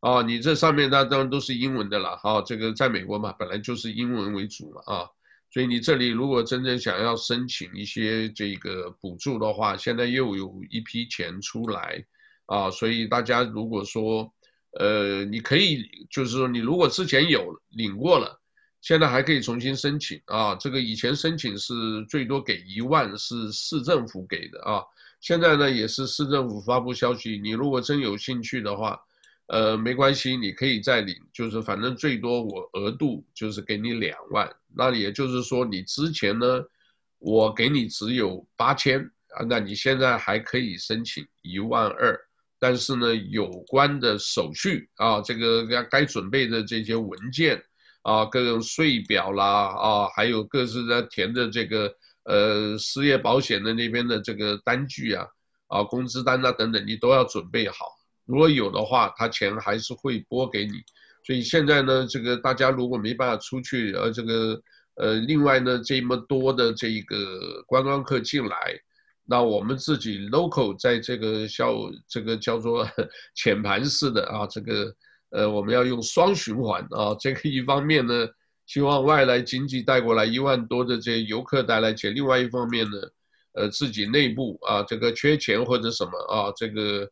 啊，你这上面那当然都是英文的了哈，这个在美国嘛，本来就是英文为主嘛啊，所以你这里如果真正想要申请一些这个补助的话，现在又有一批钱出来啊，所以大家如果说。呃，你可以就是说，你如果之前有领过了，现在还可以重新申请啊。这个以前申请是最多给一万，是市政府给的啊。现在呢，也是市政府发布消息，你如果真有兴趣的话，呃，没关系，你可以再领，就是反正最多我额度就是给你两万。那也就是说，你之前呢，我给你只有八千啊，那你现在还可以申请一万二。但是呢，有关的手续啊，这个该该准备的这些文件啊，各种税表啦啊，还有各自在填的这个呃失业保险的那边的这个单据啊，啊工资单啊等等，你都要准备好。如果有的话，他钱还是会拨给你。所以现在呢，这个大家如果没办法出去，呃，这个呃，另外呢，这么多的这一个观光客进来。那我们自己 local 在这个叫这个叫做 <laughs> 浅盘式的啊，这个呃我们要用双循环啊，这个一方面呢，希望外来经济带过来一万多的这些游客带来钱，另外一方面呢，呃自己内部啊这个缺钱或者什么啊，这个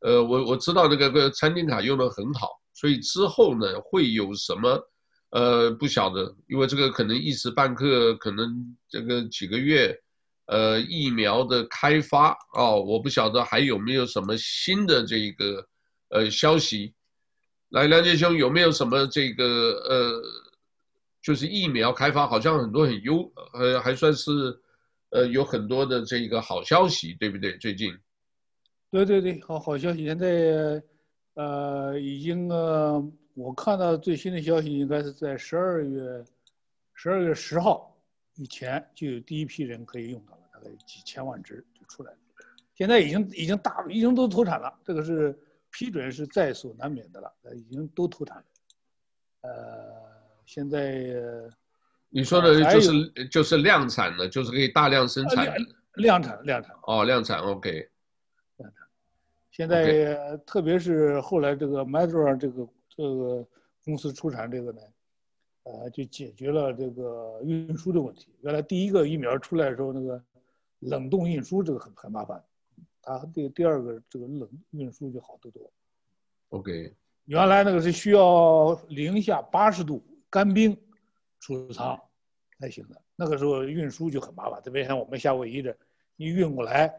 呃我我知道那个个餐厅卡用的很好，所以之后呢会有什么呃不晓得，因为这个可能一时半刻，可能这个几个月。呃，疫苗的开发哦，我不晓得还有没有什么新的这个呃消息。来，梁杰兄有没有什么这个呃，就是疫苗开发好像很多很优，呃，还算是呃有很多的这个好消息，对不对？最近？对对对，好好消息。现在呃已经呃，我看到最新的消息应该是在十二月十二月十号。以前就有第一批人可以用到了，大概几千万只就出来了。现在已经已经大已经都投产了，这个是批准是在所难免的了，已经都投产了。呃，现在你说的就是就是量产的，就是可以大量生产的。量产量产哦，量产 OK。现在特别是后来这个 Moderna 这个这个公司出产这个呢。呃，就解决了这个运输的问题。原来第一个疫苗出来的时候，那个冷冻运输这个很很麻烦，它第第二个这个冷运输就好得多。OK，原来那个是需要零下八十度干冰储藏才行的，那个时候运输就很麻烦，特别像我们夏威夷的，你运过来，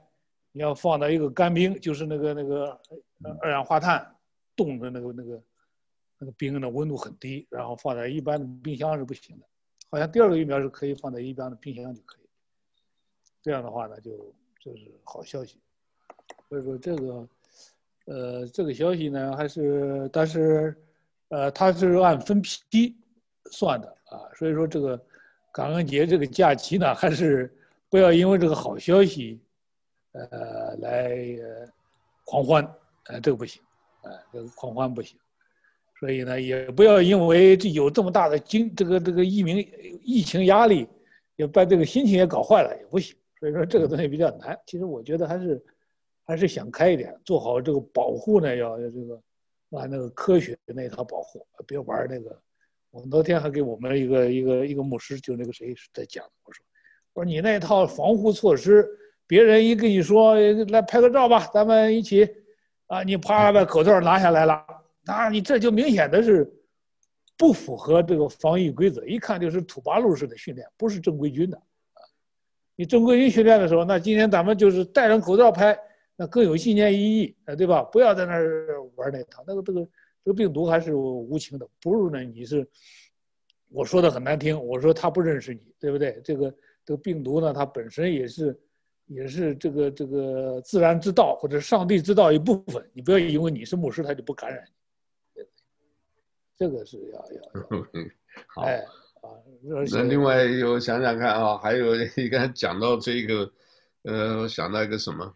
你要放到一个干冰，就是那个那个二氧化碳冻的那个那个那个冰的温度很低，然后放在一般的冰箱是不行的。好像第二个疫苗是可以放在一般的冰箱就可以。这样的话呢，就就是好消息。所以说这个，呃，这个消息呢还是，但是，呃，它是按分批算的啊。所以说这个感恩节这个假期呢，还是不要因为这个好消息。呃，来狂欢，呃，这个不行，呃，这个狂欢不行，所以呢，也不要因为这有这么大的经这个这个疫情疫情压力，也把这个心情也搞坏了，也不行。所以说这个东西比较难。其实我觉得还是还是想开一点，做好这个保护呢，要要这个按那个科学的那一套保护，别玩那个。我昨天还给我们一个一个一个牧师，就那个谁在讲，我说我说你那套防护措施。别人一跟你说来拍个照吧，咱们一起，啊，你啪把口罩拿下来了，那你这就明显的是不符合这个防疫规则，一看就是土八路式的训练，不是正规军的，啊，你正规军训练的时候，那今天咱们就是戴上口罩拍，那更有纪念意义，啊，对吧？不要在那儿玩那套，那个这个这个病毒还是无情的，不是呢你是，我说的很难听，我说他不认识你，对不对？这个这个病毒呢，它本身也是。也是这个这个自然之道或者上帝之道一部分，你不要因为你是牧师，他就不感染你。这个是要要。好。哎啊，那另外有想想看啊，还有 <laughs> 你刚才讲到这个，呃，我想到一个什么，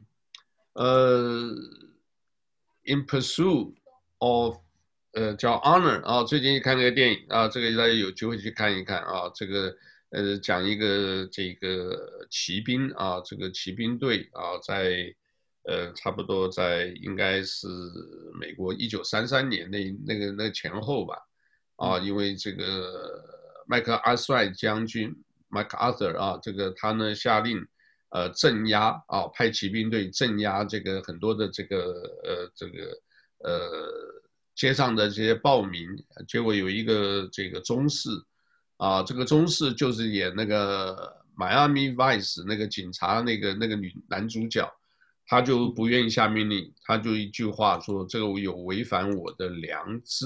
呃，In Pursuit of，呃，叫 Honor 啊，最近看那个电影啊，这个大家有机会去看一看啊，这个。呃，讲一个这个骑兵啊，这个骑兵队啊，在呃差不多在应该是美国一九三三年那那个那前后吧，啊，因为这个麦克阿瑟将军麦克阿瑟啊，这个他呢下令呃镇压啊，派骑兵队镇压这个很多的这个呃这个呃街上的这些暴民，结果有一个这个中士。啊，这个中士就是演那个《Miami Vice》那个警察那个那个女男主角，他就不愿意下命令，他就一句话说这个有违反我的良知，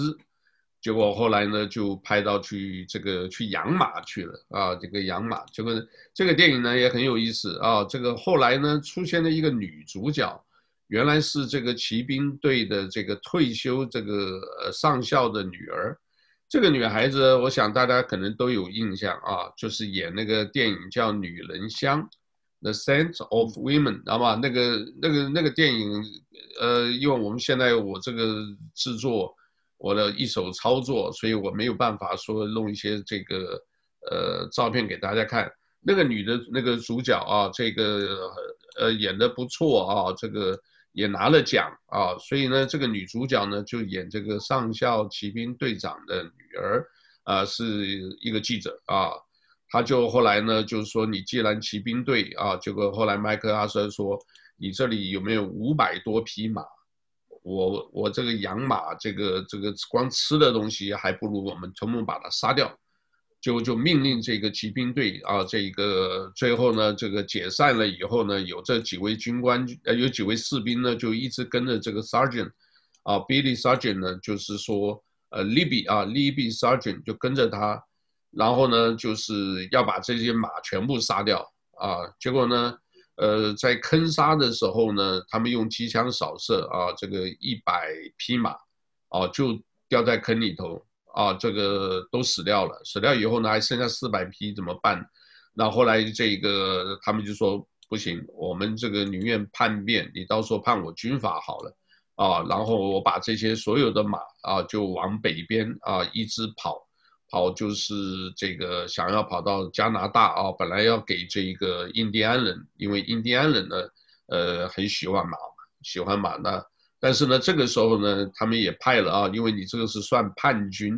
结果后来呢就派到去这个去养马去了啊，这个养马，结果这个电影呢也很有意思啊，这个后来呢出现了一个女主角，原来是这个骑兵队的这个退休这个上校的女儿。这个女孩子，我想大家可能都有印象啊，就是演那个电影叫《女人香》，The Scent of Women，知道吗？那个、那个、那个电影，呃，因为我们现在我这个制作，我的一手操作，所以我没有办法说弄一些这个呃照片给大家看。那个女的那个主角啊，这个呃演的不错啊，这个。也拿了奖啊，所以呢，这个女主角呢就演这个上校骑兵队长的女儿，啊，是一个记者啊，他就后来呢就是说，你既然骑兵队啊，结果后来麦克阿瑟说，你这里有没有五百多匹马？我我这个养马，这个这个光吃的东西还不如我们全部把它杀掉。就就命令这个骑兵队啊，这个最后呢，这个解散了以后呢，有这几位军官，呃，有几位士兵呢，就一直跟着这个 sergeant，啊，Billy Sergeant 呢，就是说，呃，Libby 啊，Libby Sergeant 就跟着他，然后呢，就是要把这些马全部杀掉啊。结果呢，呃，在坑杀的时候呢，他们用机枪扫射啊，这个一百匹马，啊，就掉在坑里头。啊，这个都死掉了，死掉以后呢，还剩下四百匹怎么办？那后，来这个他们就说不行，我们这个宁愿叛变，你到时候判我军法好了，啊，然后我把这些所有的马啊，就往北边啊一直跑，跑就是这个想要跑到加拿大啊，本来要给这个印第安人，因为印第安人呢，呃，很喜欢马，喜欢马呢。但是呢，这个时候呢，他们也派了啊，因为你这个是算叛军、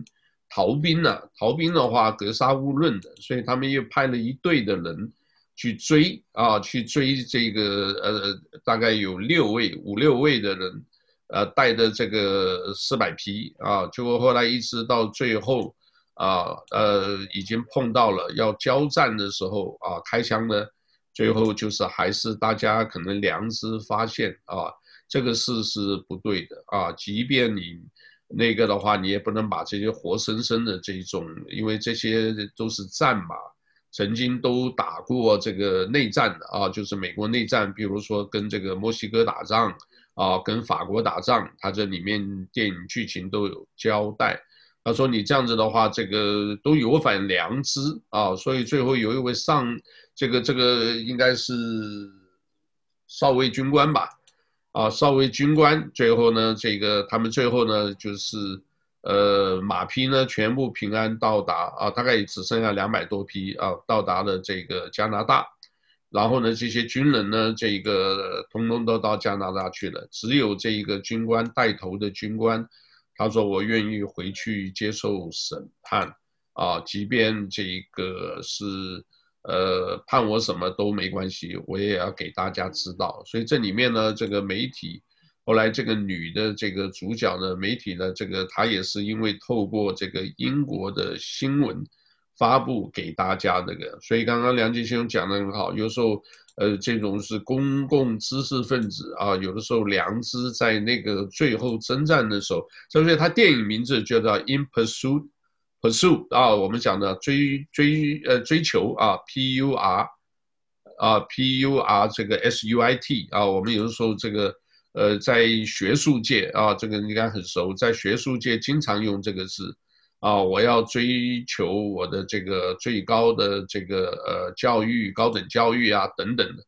逃兵呢、啊，逃兵的话格杀勿论的，所以他们又派了一队的人去追啊，去追这个呃，大概有六位、五六位的人，呃，带着这个四百匹啊，结果后来一直到最后啊，呃，已经碰到了要交战的时候啊，开枪呢。最后就是还是大家可能良知发现啊，这个事是不对的啊，即便你那个的话，你也不能把这些活生生的这种，因为这些都是战马，曾经都打过这个内战的啊，就是美国内战，比如说跟这个墨西哥打仗啊，跟法国打仗，它这里面电影剧情都有交代。他说你这样子的话，这个都有反良知啊，所以最后有一位上这个这个应该是少尉军官吧，啊，少尉军官最后呢，这个他们最后呢就是呃马匹呢全部平安到达啊，大概只剩下两百多匹啊，到达了这个加拿大，然后呢这些军人呢这个通通都到加拿大去了，只有这一个军官带头的军官。他说：“我愿意回去接受审判，啊，即便这个是，呃，判我什么都没关系，我也要给大家知道。所以这里面呢，这个媒体，后来这个女的这个主角呢，媒体呢，这个她也是因为透过这个英国的新闻。”发布给大家这个，所以刚刚梁吉兄讲的很好，有时候，呃，这种是公共知识分子啊，有的时候良知在那个最后征战的时候，所以他电影名字就叫《In Pursuit》pursue 啊，我们讲的追追呃追求啊，P U R 啊，P U R 这个 S U I T 啊，我们有的时候这个呃在学术界啊，这个应该很熟，在学术界经常用这个字。啊，我要追求我的这个最高的这个呃教育，高等教育啊等等的，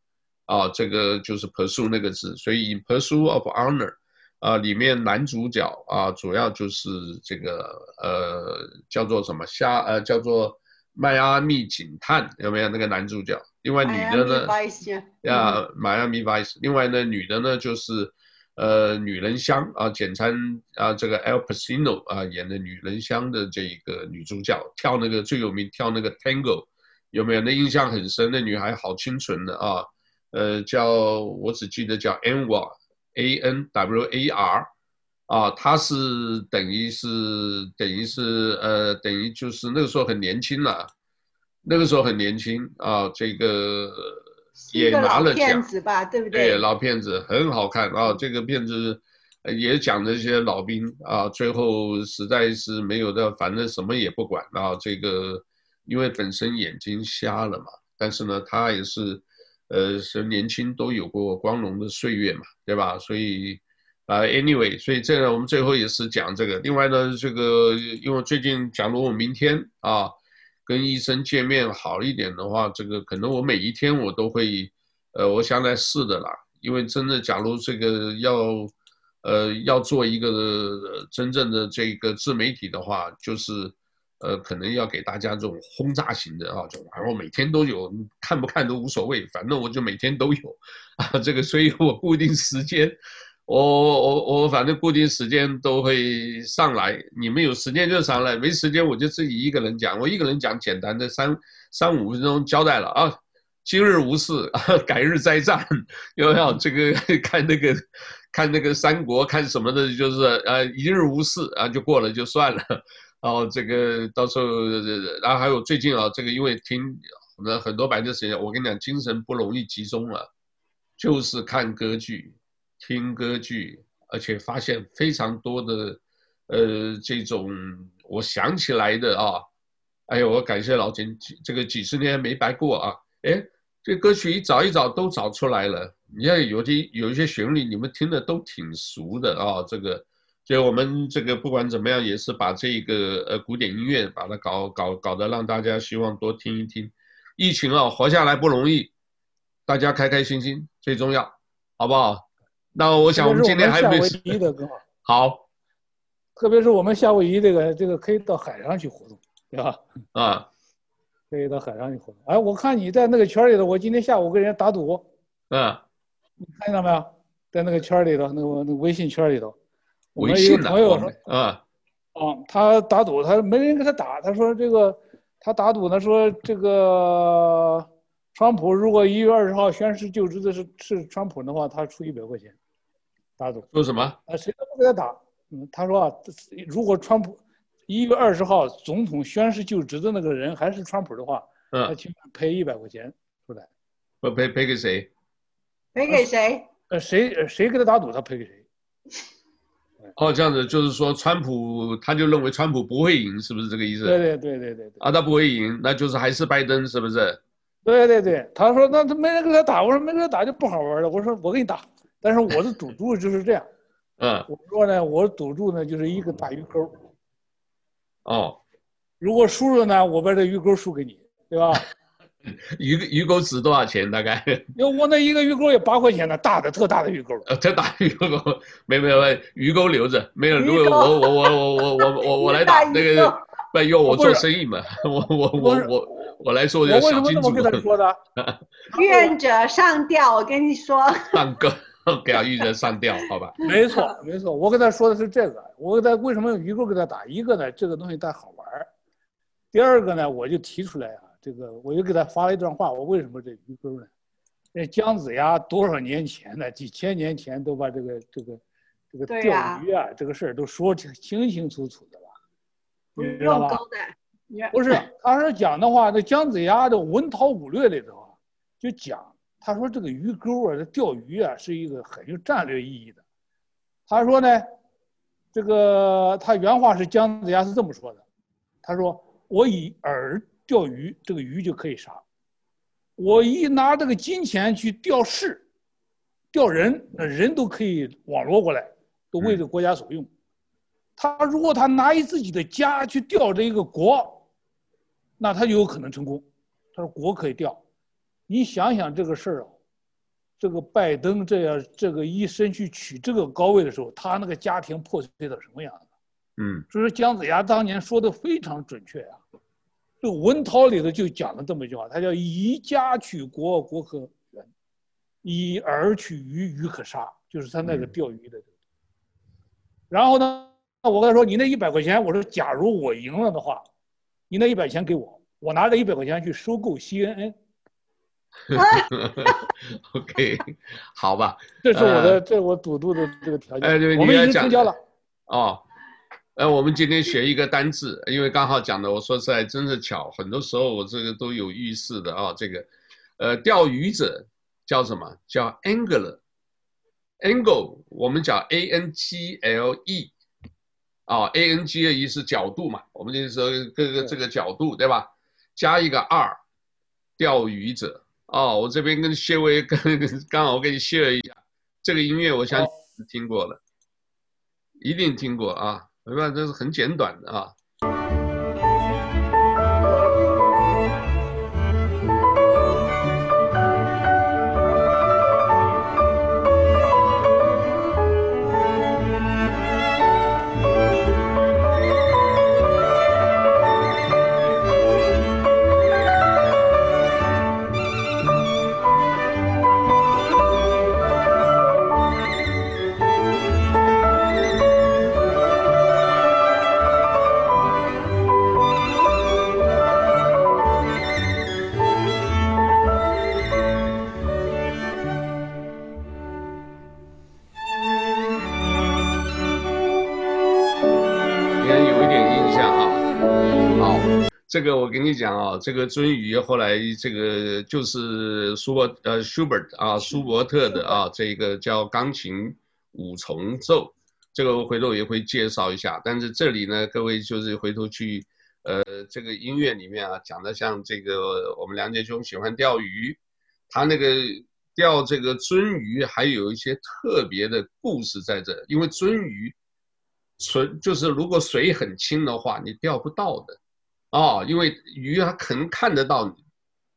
啊，这个就是 pursue 那个字，所以 in pursuit of honor，啊，里面男主角啊主要就是这个呃叫做什么夏呃叫做迈阿密警探有没有那个男主角？另外女的呢？呀，迈阿密 Vice。另外呢，女的呢就是。呃，女人香啊，简称啊，这个 Al Pacino 啊演的女人香的这一个女主角，跳那个最有名，跳那个 Tango，有没有？那印象很深，那女孩好清纯的啊，呃，叫我只记得叫 Anwar，A N W A R，啊，他是等于是等于是呃，等于就是那个时候很年轻了，那个时候很年轻啊，这个。也拿了奖，子吧，对不对？对，老片子很好看啊！这个片子也讲这些老兵啊，最后实在是没有的，反正什么也不管啊。这个因为本身眼睛瞎了嘛，但是呢，他也是呃，是年轻都有过光荣的岁月嘛，对吧？所以啊，anyway，所以这个我们最后也是讲这个。另外呢，这个因为最近，假如我明天啊。跟医生见面好一点的话，这个可能我每一天我都会，呃，我想来试的啦。因为真的，假如这个要，呃，要做一个真正的这个自媒体的话，就是，呃，可能要给大家这种轰炸型的啊，就然后每天都有，看不看都无所谓，反正我就每天都有，啊，这个，所以我固定时间。我我我反正固定时间都会上来，你们有时间就上来，没时间我就自己一个人讲。我一个人讲简单的三三五分钟交代了啊，今日无事，<laughs> 改日再战。<laughs> 有没有这个 <laughs> 看那个看那个三国看什么的，就是呃一日无事啊就过了就算了。然后这个到时候，然后还有最近啊，这个因为听那很多白天时间，我跟你讲精神不容易集中了，就是看歌剧。听歌剧，而且发现非常多的，呃，这种我想起来的啊，哎呦，我感谢老金，这个几十年没白过啊，哎，这歌曲一找一找都找出来了。你看有些有一些旋律，你们听的都挺熟的啊，这个，所以我们这个不管怎么样，也是把这个呃古典音乐把它搞搞搞得让大家希望多听一听。疫情啊，活下来不容易，大家开开心心最重要，好不好？那我想我们今天还没夏威夷的好，特别是我们夏威夷这个这个可以到海上去活动，对吧？啊，可以到海上去活动。哎，我看你在那个圈里头，我今天下午跟人家打赌，嗯，你看见了没有？在那个圈里头，那个那个微信圈里头，微信我们一个朋友说，嗯，啊，他打赌，他没人跟他打，他说这个他打赌，他说这个川普如果一月二十号宣誓就职的是是川普的话，他出一百块钱。打赌说什么？啊，谁都不给他打。嗯，他说啊，如果川普一月二十号总统宣誓就职的那个人还是川普的话，嗯，他起码赔一百块钱出来。不赔赔给谁？赔给谁？呃，谁谁给他打赌，他赔给谁？哦，这样子就是说，川普他就认为川普不会赢，是不是这个意思？对对对对对。啊，他不会赢，那就是还是拜登，是不是？对对对，他说那他没人跟他打，我说没人打就不好玩了。我说我给你打，但是我的赌注就是这样。<laughs> 嗯。我说呢，我赌注呢就是一个大鱼钩。哦。如果输了呢，我把这鱼钩输给你，对吧？<laughs> 鱼鱼钩值多少钱？大概？<laughs> 要我那一个鱼钩也八块钱呢，大的特大的鱼钩。呃，特大鱼钩，没没有，鱼钩留着，没有。如果我我我我我我我我来打那个，不用我做生意嘛，我我我我我来说叫小金主。我为什么这么跟他说的？<laughs> 愿者上吊，我跟你说。上钩，给他愿者上吊，好吧？没错没错，我跟他说的是这个。我跟他为什么用鱼钩给他打？一个呢，这个东西它好玩；第二个呢，我就提出来啊。这个我又给他发了一段话，我为什么这鱼钩呢？那姜子牙多少年前呢？几千年前都把这个这个这个钓鱼啊，啊这个事儿都说清清清楚楚的了，你知道吧？不是，<laughs> 他是讲的话，那姜子牙的《文韬武略》里头啊，就讲他说这个鱼钩啊，这钓鱼啊是一个很有战略意义的。他说呢，这个他原话是姜子牙是这么说的，他说我以饵。钓鱼，这个鱼就可以杀。我一拿这个金钱去钓士，钓人，那人都可以网罗过来，都为这个国家所用。他如果他拿一自己的家去钓这一个国，那他就有可能成功。他说国可以钓，你想想这个事儿啊，这个拜登这样这个一生去取这个高位的时候，他那个家庭破碎到什么样子？嗯，所以说姜子牙当年说的非常准确啊。这文韬里头就讲了这么一句话，他叫以家取国，国可远；以饵取鱼，鱼可杀。就是他那个钓鱼的。然后呢，我跟他说：“你那一百块钱，我说假如我赢了的话，你那一百钱给我，我拿这一百块钱去收购 CNN。<laughs> ”OK，好吧，这是我的，呃、这是我赌注的这个条件。哎，对，我们已经成交了。哦。呃，我们今天学一个单字，因为刚好讲的，我说实在真是巧，很多时候我这个都有预示的啊。这个，呃，钓鱼者叫什么？叫 angler，angle 我们叫 a n g l e，啊，a n g l e 是角度嘛，我们就是说各个这个角度对吧？加一个 r，钓鱼者。哦，我这边跟谢威跟刚好我给你 share 一下，这个音乐我相信听过了，一定听过啊。没办法，这是很简短的啊。这个我跟你讲啊，这个鳟鱼后来这个就是舒伯呃舒伯特啊舒伯特的啊这个叫钢琴五重奏，这个我回头也会介绍一下。但是这里呢，各位就是回头去呃这个音乐里面啊讲的像这个我们梁杰兄喜欢钓鱼，他那个钓这个鳟鱼还有一些特别的故事在这，因为鳟鱼纯就是如果水很清的话，你钓不到的。哦，因为鱼它可能看得到你，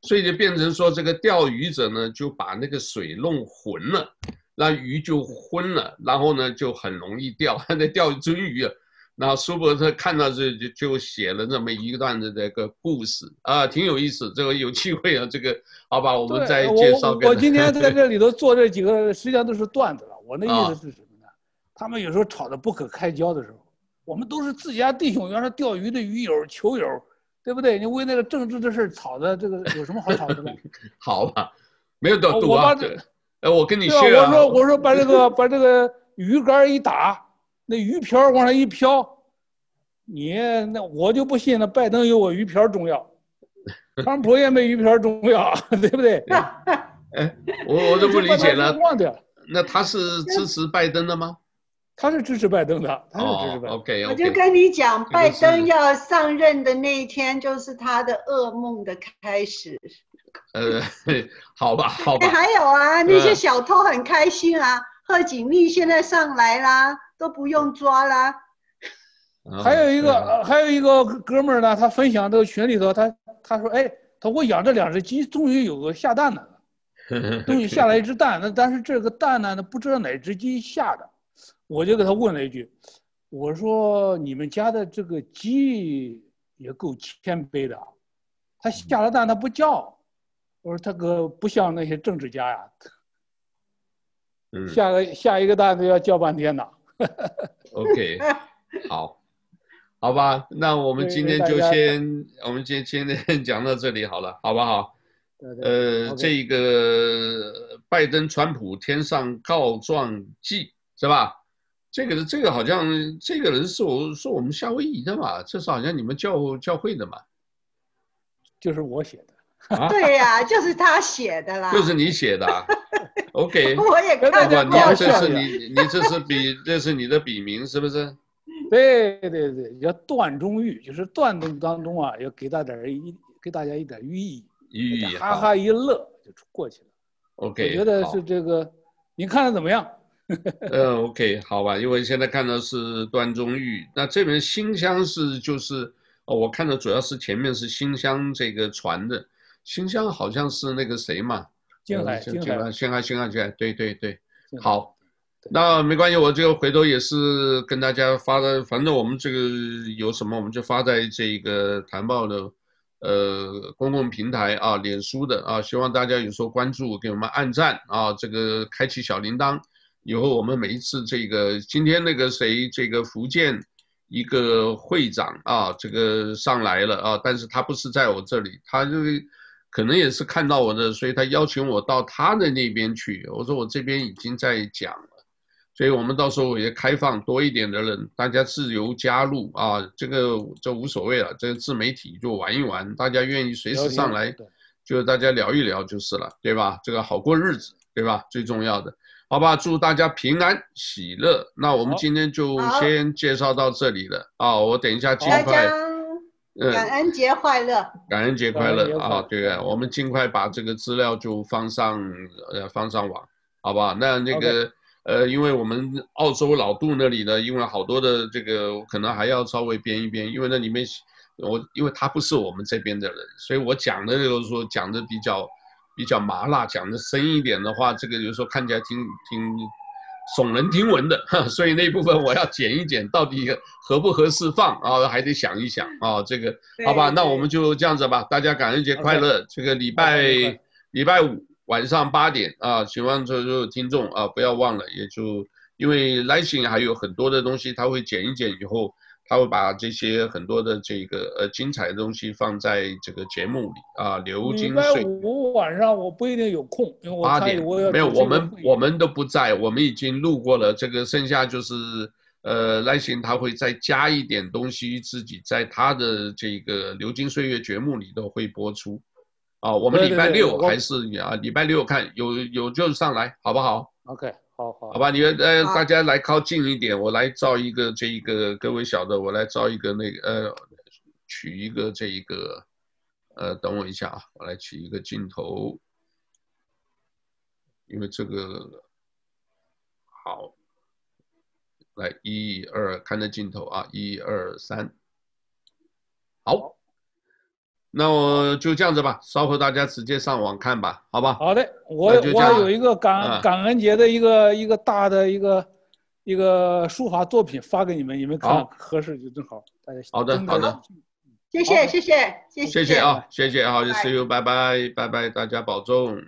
所以就变成说这个钓鱼者呢就把那个水弄浑了，那鱼就昏了，然后呢就很容易钓。<laughs> 他在钓鳟鱼啊，然后舒伯特看到这就就写了这么一段的这个故事啊，挺有意思。这个有机会啊，这个好吧，我们再介绍。我我今天在这里头做这几个，实际上都是段子了。我那意思是什么呢？他们有时候吵得不可开交的时候。我们都是自家弟兄，原来钓鱼的鱼友、球友，对不对？你为那个政治的事吵的，这个 <laughs> 有什么好吵的呢？<laughs> 好吧，没有得赌啊。哎，我跟你说啊。我说，我说把这个把这个鱼竿一打，那鱼漂往上一飘，你那我就不信那拜登有我鱼漂重要。川普也没鱼漂重要，<laughs> 对不对？哎，我我都不理解了。那他是支持拜登的吗？他是支持拜登的，他是支持拜登。Oh, OK，我就跟你讲，拜登要上任的那一天，就是他的噩梦的开始。呃，<laughs> 好吧，好吧。还有啊，那些小偷很开心啊，贺锦丽现在上来啦，都不用抓啦。还有一个，还有一个哥们儿呢，他分享这个群里头，他他说，哎，他我养这两只鸡，终于有个下蛋的了，<laughs> 终于下来一只蛋。那但是这个蛋呢，不知道哪只鸡下的，我就给他问了一句，我说你们家的这个鸡也够谦卑的，它下了蛋它不叫，我说它可不像那些政治家呀，<laughs> 下个下一个蛋都要叫半天呢。OK，好。好吧，那我们今天就先，我们今天今天讲到这里好了，好不好？对对对呃，这个拜登、川普天上告状记是吧？这个这个好像这个人是我是我们夏威夷的嘛，这是好像你们教教会的嘛？就是我写的。啊、<laughs> 对呀、啊，就是他写的啦。就是你写的、啊。<laughs> OK。我也看过。你这是你你这是笔这是你的笔名是不是？对对对，叫段中玉，就是段子当中啊，要给大家一给大家一点寓意，寓意，哈哈一乐就过去了。OK，我觉得是这个，你看的怎么样？<laughs> 呃，OK，好吧，因为现在看到是段中玉，那这边新乡是就是哦，我看的主要是前面是新乡这个传的，新乡好像是那个谁嘛？靖海，靖海，靖海，靖海，靖海，对对对，好。那没关系，我这个回头也是跟大家发的，反正我们这个有什么我们就发在这个谈报的，呃，公共平台啊，脸书的啊，希望大家有时候关注，给我们按赞啊，这个开启小铃铛，以后我们每一次这个今天那个谁，这个福建一个会长啊，这个上来了啊，但是他不是在我这里，他就可能也是看到我的，所以他邀请我到他的那边去，我说我这边已经在讲了。所以我们到时候也开放多一点的人，大家自由加入啊，这个这无所谓了，这个自媒体就玩一玩，大家愿意随时上来，就大家聊一聊就是了，对吧？这个好过日子，对吧？最重要的，好吧？祝大家平安喜乐。那我们今天就先介绍到这里了啊，我等一下尽快，嗯，感恩节快乐，感恩节快乐啊，对啊，我们尽快把这个资料就放上呃放上网，好吧？那那个。呃，因为我们澳洲老杜那里呢，因为好多的这个可能还要稍微编一编，因为那里面我因为他不是我们这边的人，所以我讲的就是说讲的比较比较麻辣，讲的深一点的话，这个有时候看起来挺挺耸人听闻的，<laughs> 所以那部分我要剪一剪，到底合不合适放啊，还得想一想啊，这个好吧，那我们就这样子吧，大家感恩节快乐，这个礼拜礼拜五。晚上八点啊，希望所有听众啊不要忘了，也就因为来信还有很多的东西，他会剪一剪以后，他会把这些很多的这个呃精彩的东西放在这个节目里啊。流金岁。礼拜五晚上我不一定有空，因为我八点没有，我们我们都不在，我们已经录过了，这个剩下就是呃来信他会再加一点东西，自己在他的这个流金岁月节目里都会播出。啊，我们礼拜六还是啊，礼拜六看有有就上来，好不好？OK，好好，吧，你们呃，大家来靠近一点，我来照一个这一个各位小的，我来照一个那个呃，取一个这一个，呃，等我一下啊，我来取一个镜头，因为这个好，来一二，看着镜头啊，一二三，好。那我就这样子吧，稍后大家直接上网看吧，好吧？好的，我我有一个感感恩节的一个一个大的一个一个书法作品发给你们，你们看合适就正好，大家好的好的，谢谢谢谢谢谢谢谢啊，谢谢啊，谢谢，好，See you，拜拜拜拜，大家保重。